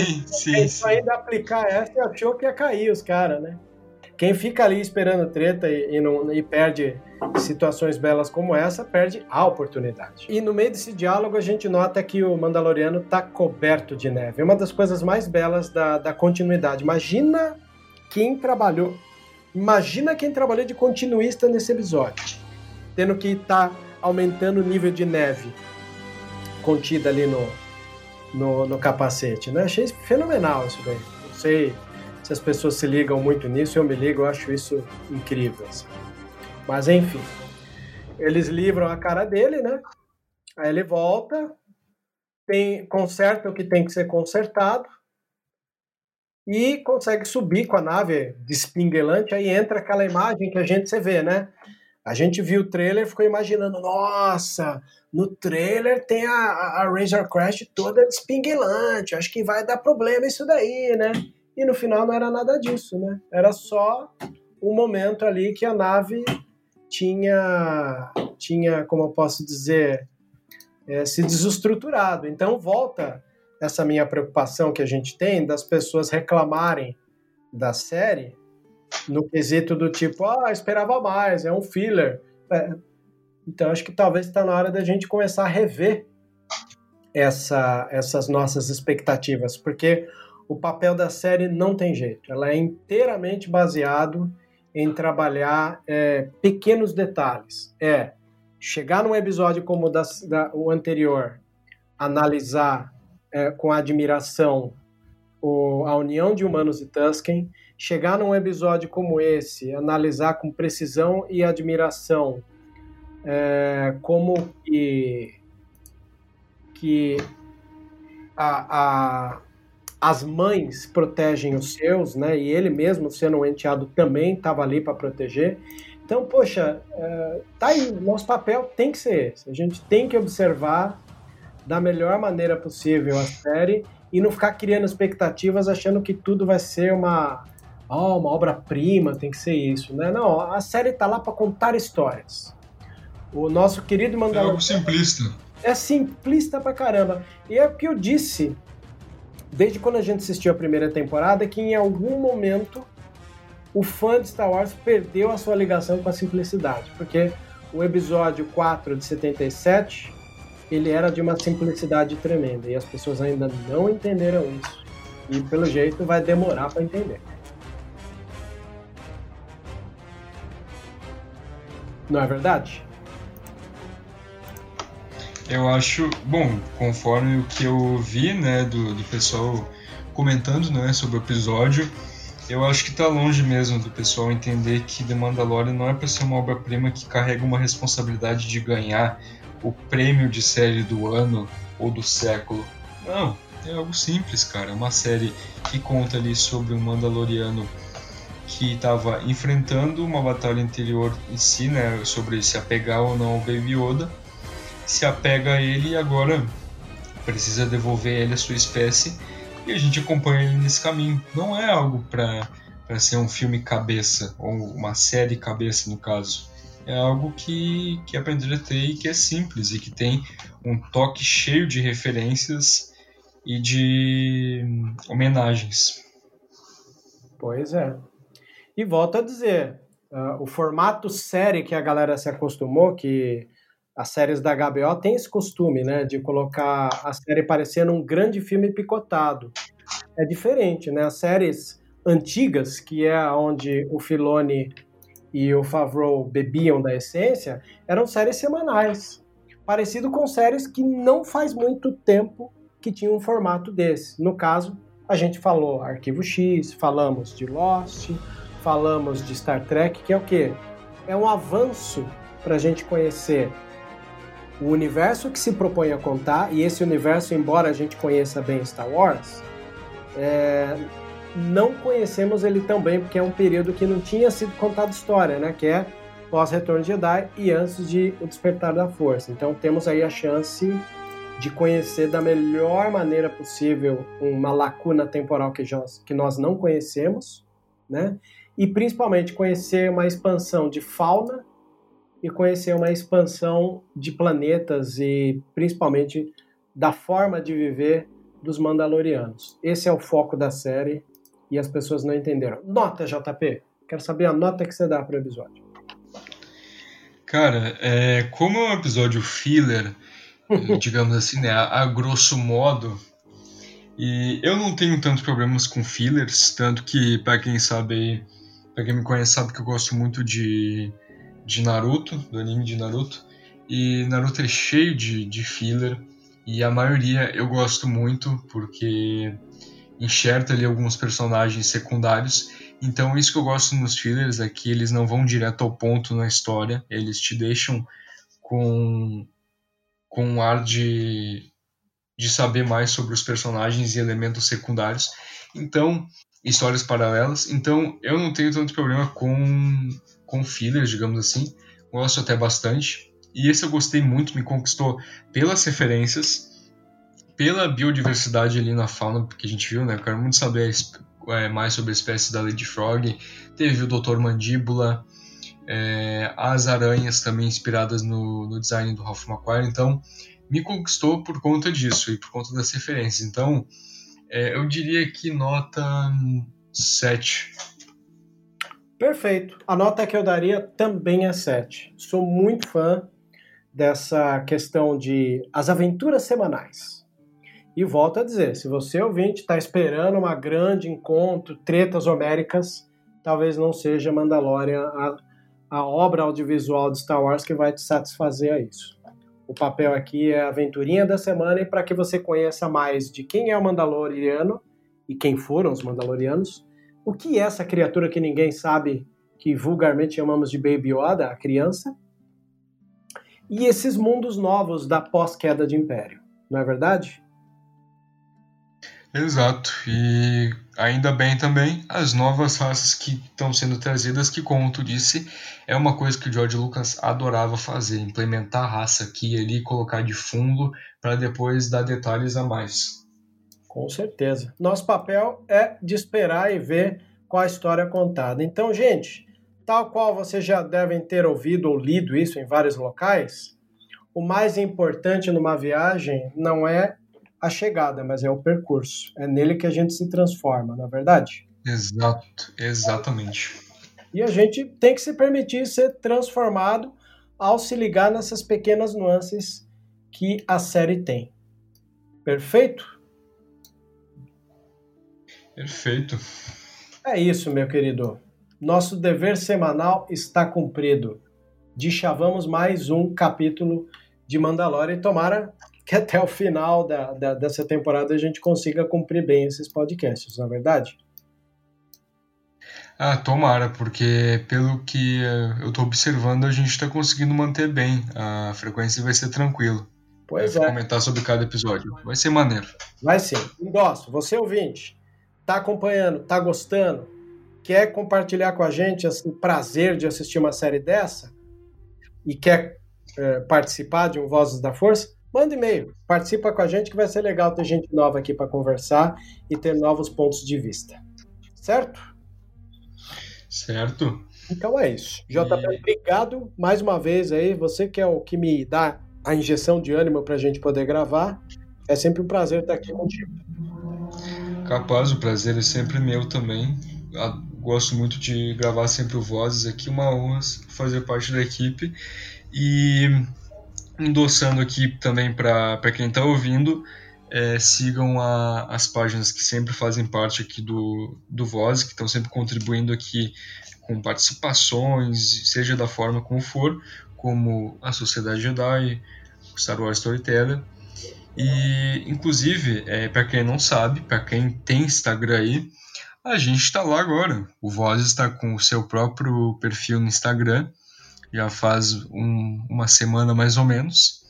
ele, sim. Ainda aplicar essa e achou que ia cair os caras, né? Quem fica ali esperando treta e, e, não, e perde situações belas como essa, perde a oportunidade. E no meio desse diálogo a gente nota que o Mandaloriano está coberto de neve. É uma das coisas mais belas da, da continuidade. Imagina quem trabalhou. Imagina quem trabalhou de continuista nesse episódio. Tendo que estar tá aumentando o nível de neve contida ali no, no, no, capacete, né? Achei fenomenal isso daí. Não sei se as pessoas se ligam muito nisso, eu me ligo, eu acho isso incrível. Assim. Mas enfim, eles livram a cara dele, né? Aí ele volta, tem, conserta o que tem que ser consertado e consegue subir com a nave despinguelante. Aí entra aquela imagem que a gente se vê, né? A gente viu o trailer ficou imaginando, nossa, no trailer tem a, a Razor Crash toda despinguelante, acho que vai dar problema isso daí, né? E no final não era nada disso, né? Era só um momento ali que a nave tinha, tinha como eu posso dizer, é, se desestruturado. Então volta essa minha preocupação que a gente tem das pessoas reclamarem da série no quesito do tipo, ah, esperava mais, é um filler. É, então acho que talvez está na hora da gente começar a rever essa, essas nossas expectativas, porque o papel da série não tem jeito. Ela é inteiramente baseado em trabalhar é, pequenos detalhes. É chegar num episódio como da, da, o anterior, analisar é, com admiração o, a união de humanos e Tusken, chegar num episódio como esse, analisar com precisão e admiração é, como que, que a, a, as mães protegem os seus, né? E ele mesmo, sendo um enteado, também estava ali para proteger. Então, poxa, é, tá aí, nosso papel tem que ser esse. A gente tem que observar da melhor maneira possível a série e não ficar criando expectativas achando que tudo vai ser uma oh, uma obra-prima tem que ser isso, né? Não, a série tá lá para contar histórias. O nosso querido Mandaloriano... É algo simplista. É simplista pra caramba. E é o que eu disse desde quando a gente assistiu a primeira temporada, que em algum momento o fã de Star Wars perdeu a sua ligação com a simplicidade, porque o episódio 4 de 77 ele era de uma simplicidade tremenda e as pessoas ainda não entenderam isso. E pelo jeito vai demorar para entender. Não é verdade? Eu acho, bom, conforme o que eu vi, né, do, do pessoal comentando, né, sobre o episódio, eu acho que está longe mesmo do pessoal entender que The Mandalorian não é para ser uma obra-prima que carrega uma responsabilidade de ganhar o prêmio de série do ano ou do século. Não, é algo simples, cara. É uma série que conta ali sobre um Mandaloriano que estava enfrentando uma batalha interior em si, né, sobre se apegar ou não ao Baby Yoda se apega a ele e agora precisa devolver ele à sua espécie e a gente acompanha ele nesse caminho. Não é algo para ser um filme cabeça, ou uma série cabeça no caso. É algo que, que aprender a ter e que é simples e que tem um toque cheio de referências e de homenagens. Pois é. E volto a dizer, uh, o formato série que a galera se acostumou, que as séries da HBO têm esse costume, né, de colocar a série parecendo um grande filme picotado. É diferente, né? As séries antigas, que é onde o Filoni e o Favreau bebiam da essência, eram séries semanais, parecido com séries que não faz muito tempo que tinham um formato desse. No caso, a gente falou Arquivo X, falamos de Lost, falamos de Star Trek, que é o quê? É um avanço para a gente conhecer o universo que se propõe a contar, e esse universo, embora a gente conheça bem Star Wars, é, não conhecemos ele tão bem, porque é um período que não tinha sido contado história, né? Que é pós-retorno de Jedi e antes de O Despertar da Força. Então temos aí a chance de conhecer da melhor maneira possível uma lacuna temporal que nós, que nós não conhecemos, né? E principalmente conhecer uma expansão de fauna e conhecer uma expansão de planetas e principalmente da forma de viver dos Mandalorianos. Esse é o foco da série e as pessoas não entenderam. Nota, JP. Quero saber a nota que você dá para o episódio. Cara, é, como é um episódio filler, digamos assim, né, a, a grosso modo, e eu não tenho tantos problemas com fillers, tanto que, para quem sabe, para quem me conhece, sabe que eu gosto muito de de Naruto, do anime de Naruto. E Naruto é cheio de, de filler. E a maioria eu gosto muito porque enxerta ali alguns personagens secundários. Então isso que eu gosto nos fillers é que eles não vão direto ao ponto na história. Eles te deixam com, com um ar de, de saber mais sobre os personagens e elementos secundários. Então, histórias paralelas. Então eu não tenho tanto problema com com fillers, digamos assim. Gosto até bastante. E esse eu gostei muito, me conquistou pelas referências, pela biodiversidade ali na fauna que a gente viu, né? Eu quero muito saber é, mais sobre a espécie da Lady Frog. Teve o Dr. Mandíbula, é, as aranhas também inspiradas no, no design do Ralph McQuarrie. Então, me conquistou por conta disso e por conta das referências. Então, é, eu diria que nota 7 Perfeito. A nota que eu daria também é 7. Sou muito fã dessa questão de as aventuras semanais. E volto a dizer, se você ouvinte está esperando uma grande encontro, tretas homéricas, talvez não seja Mandalorian a, a obra audiovisual de Star Wars que vai te satisfazer a isso. O papel aqui é a aventurinha da semana e para que você conheça mais de quem é o Mandaloriano e quem foram os Mandalorianos, o que é essa criatura que ninguém sabe, que vulgarmente chamamos de Baby Yoda, a criança? E esses mundos novos da pós-queda de Império, não é verdade? Exato, e ainda bem também as novas raças que estão sendo trazidas, que, como tu disse, é uma coisa que o George Lucas adorava fazer: implementar a raça aqui e ali, colocar de fundo para depois dar detalhes a mais. Com certeza. Nosso papel é de esperar e ver com a história contada. Então, gente, tal qual vocês já devem ter ouvido ou lido isso em vários locais, o mais importante numa viagem não é a chegada, mas é o percurso. É nele que a gente se transforma, não é verdade? Exato, exatamente. E a gente tem que se permitir ser transformado ao se ligar nessas pequenas nuances que a série tem. Perfeito? Perfeito. É isso, meu querido. Nosso dever semanal está cumprido. Deschavamos mais um capítulo de Mandalorian e tomara que até o final da, da, dessa temporada a gente consiga cumprir bem esses podcasts, não é verdade? Ah, tomara, porque pelo que eu estou observando, a gente está conseguindo manter bem. A frequência vai ser tranquilo. Pois é. Comentar sobre cada episódio. Vai ser maneiro. Vai sim. Endosso. Você ouvinte, tá acompanhando, tá gostando, quer compartilhar com a gente esse prazer de assistir uma série dessa e quer é, participar de um Vozes da Força, manda e-mail. Participa com a gente que vai ser legal ter gente nova aqui para conversar e ter novos pontos de vista. Certo? Certo? Então é isso. JP, obrigado mais uma vez aí. Você que é o que me dá a injeção de ânimo para a gente poder gravar. É sempre um prazer estar aqui contigo. Capaz, o prazer é sempre meu também. Ah, Gosto muito de gravar sempre o Vozes aqui, uma honra fazer parte da equipe. E endossando aqui também para quem está ouvindo, é, sigam a, as páginas que sempre fazem parte aqui do, do Voz, que estão sempre contribuindo aqui com participações, seja da forma como for, como a Sociedade Jedi, Star Wars Storyteller. E, inclusive, é, para quem não sabe, para quem tem Instagram aí, a gente está lá agora. O Voz está com o seu próprio perfil no Instagram, já faz um, uma semana mais ou menos.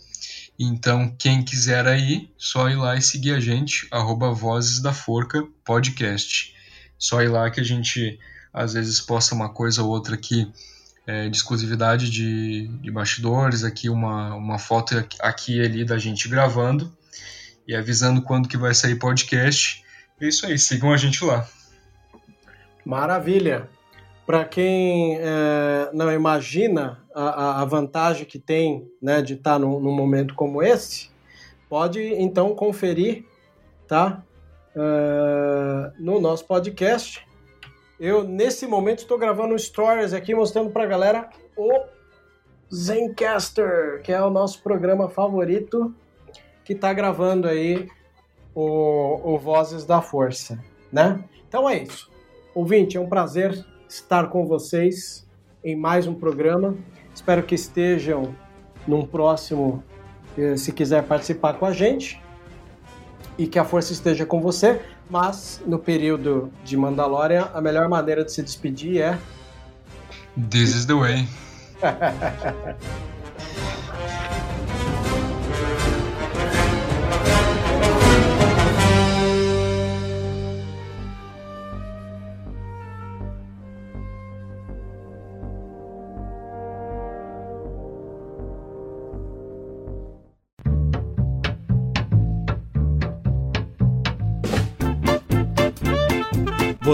Então, quem quiser aí, só ir lá e seguir a gente, arroba Vozes da Forca Podcast. Só ir lá que a gente às vezes posta uma coisa ou outra aqui é, de exclusividade de, de bastidores, aqui uma, uma foto aqui e ali da gente gravando e avisando quando que vai sair podcast. É isso aí, sigam a gente lá. Maravilha! Para quem é, não imagina a, a, vantagem que tem né, de estar num, num, momento como esse, pode então conferir tá, uh, no nosso podcast. Eu, nesse momento, estou gravando stories aqui mostrando para a galera o Zencaster, que é o nosso programa favorito, que está gravando aí o, o Vozes da Força. Né? Então é isso. Ouvinte, é um prazer estar com vocês em mais um programa. Espero que estejam num próximo, se quiser participar com a gente, e que a força esteja com você. Mas no período de Mandalorian, a melhor maneira de se despedir é. This is the way.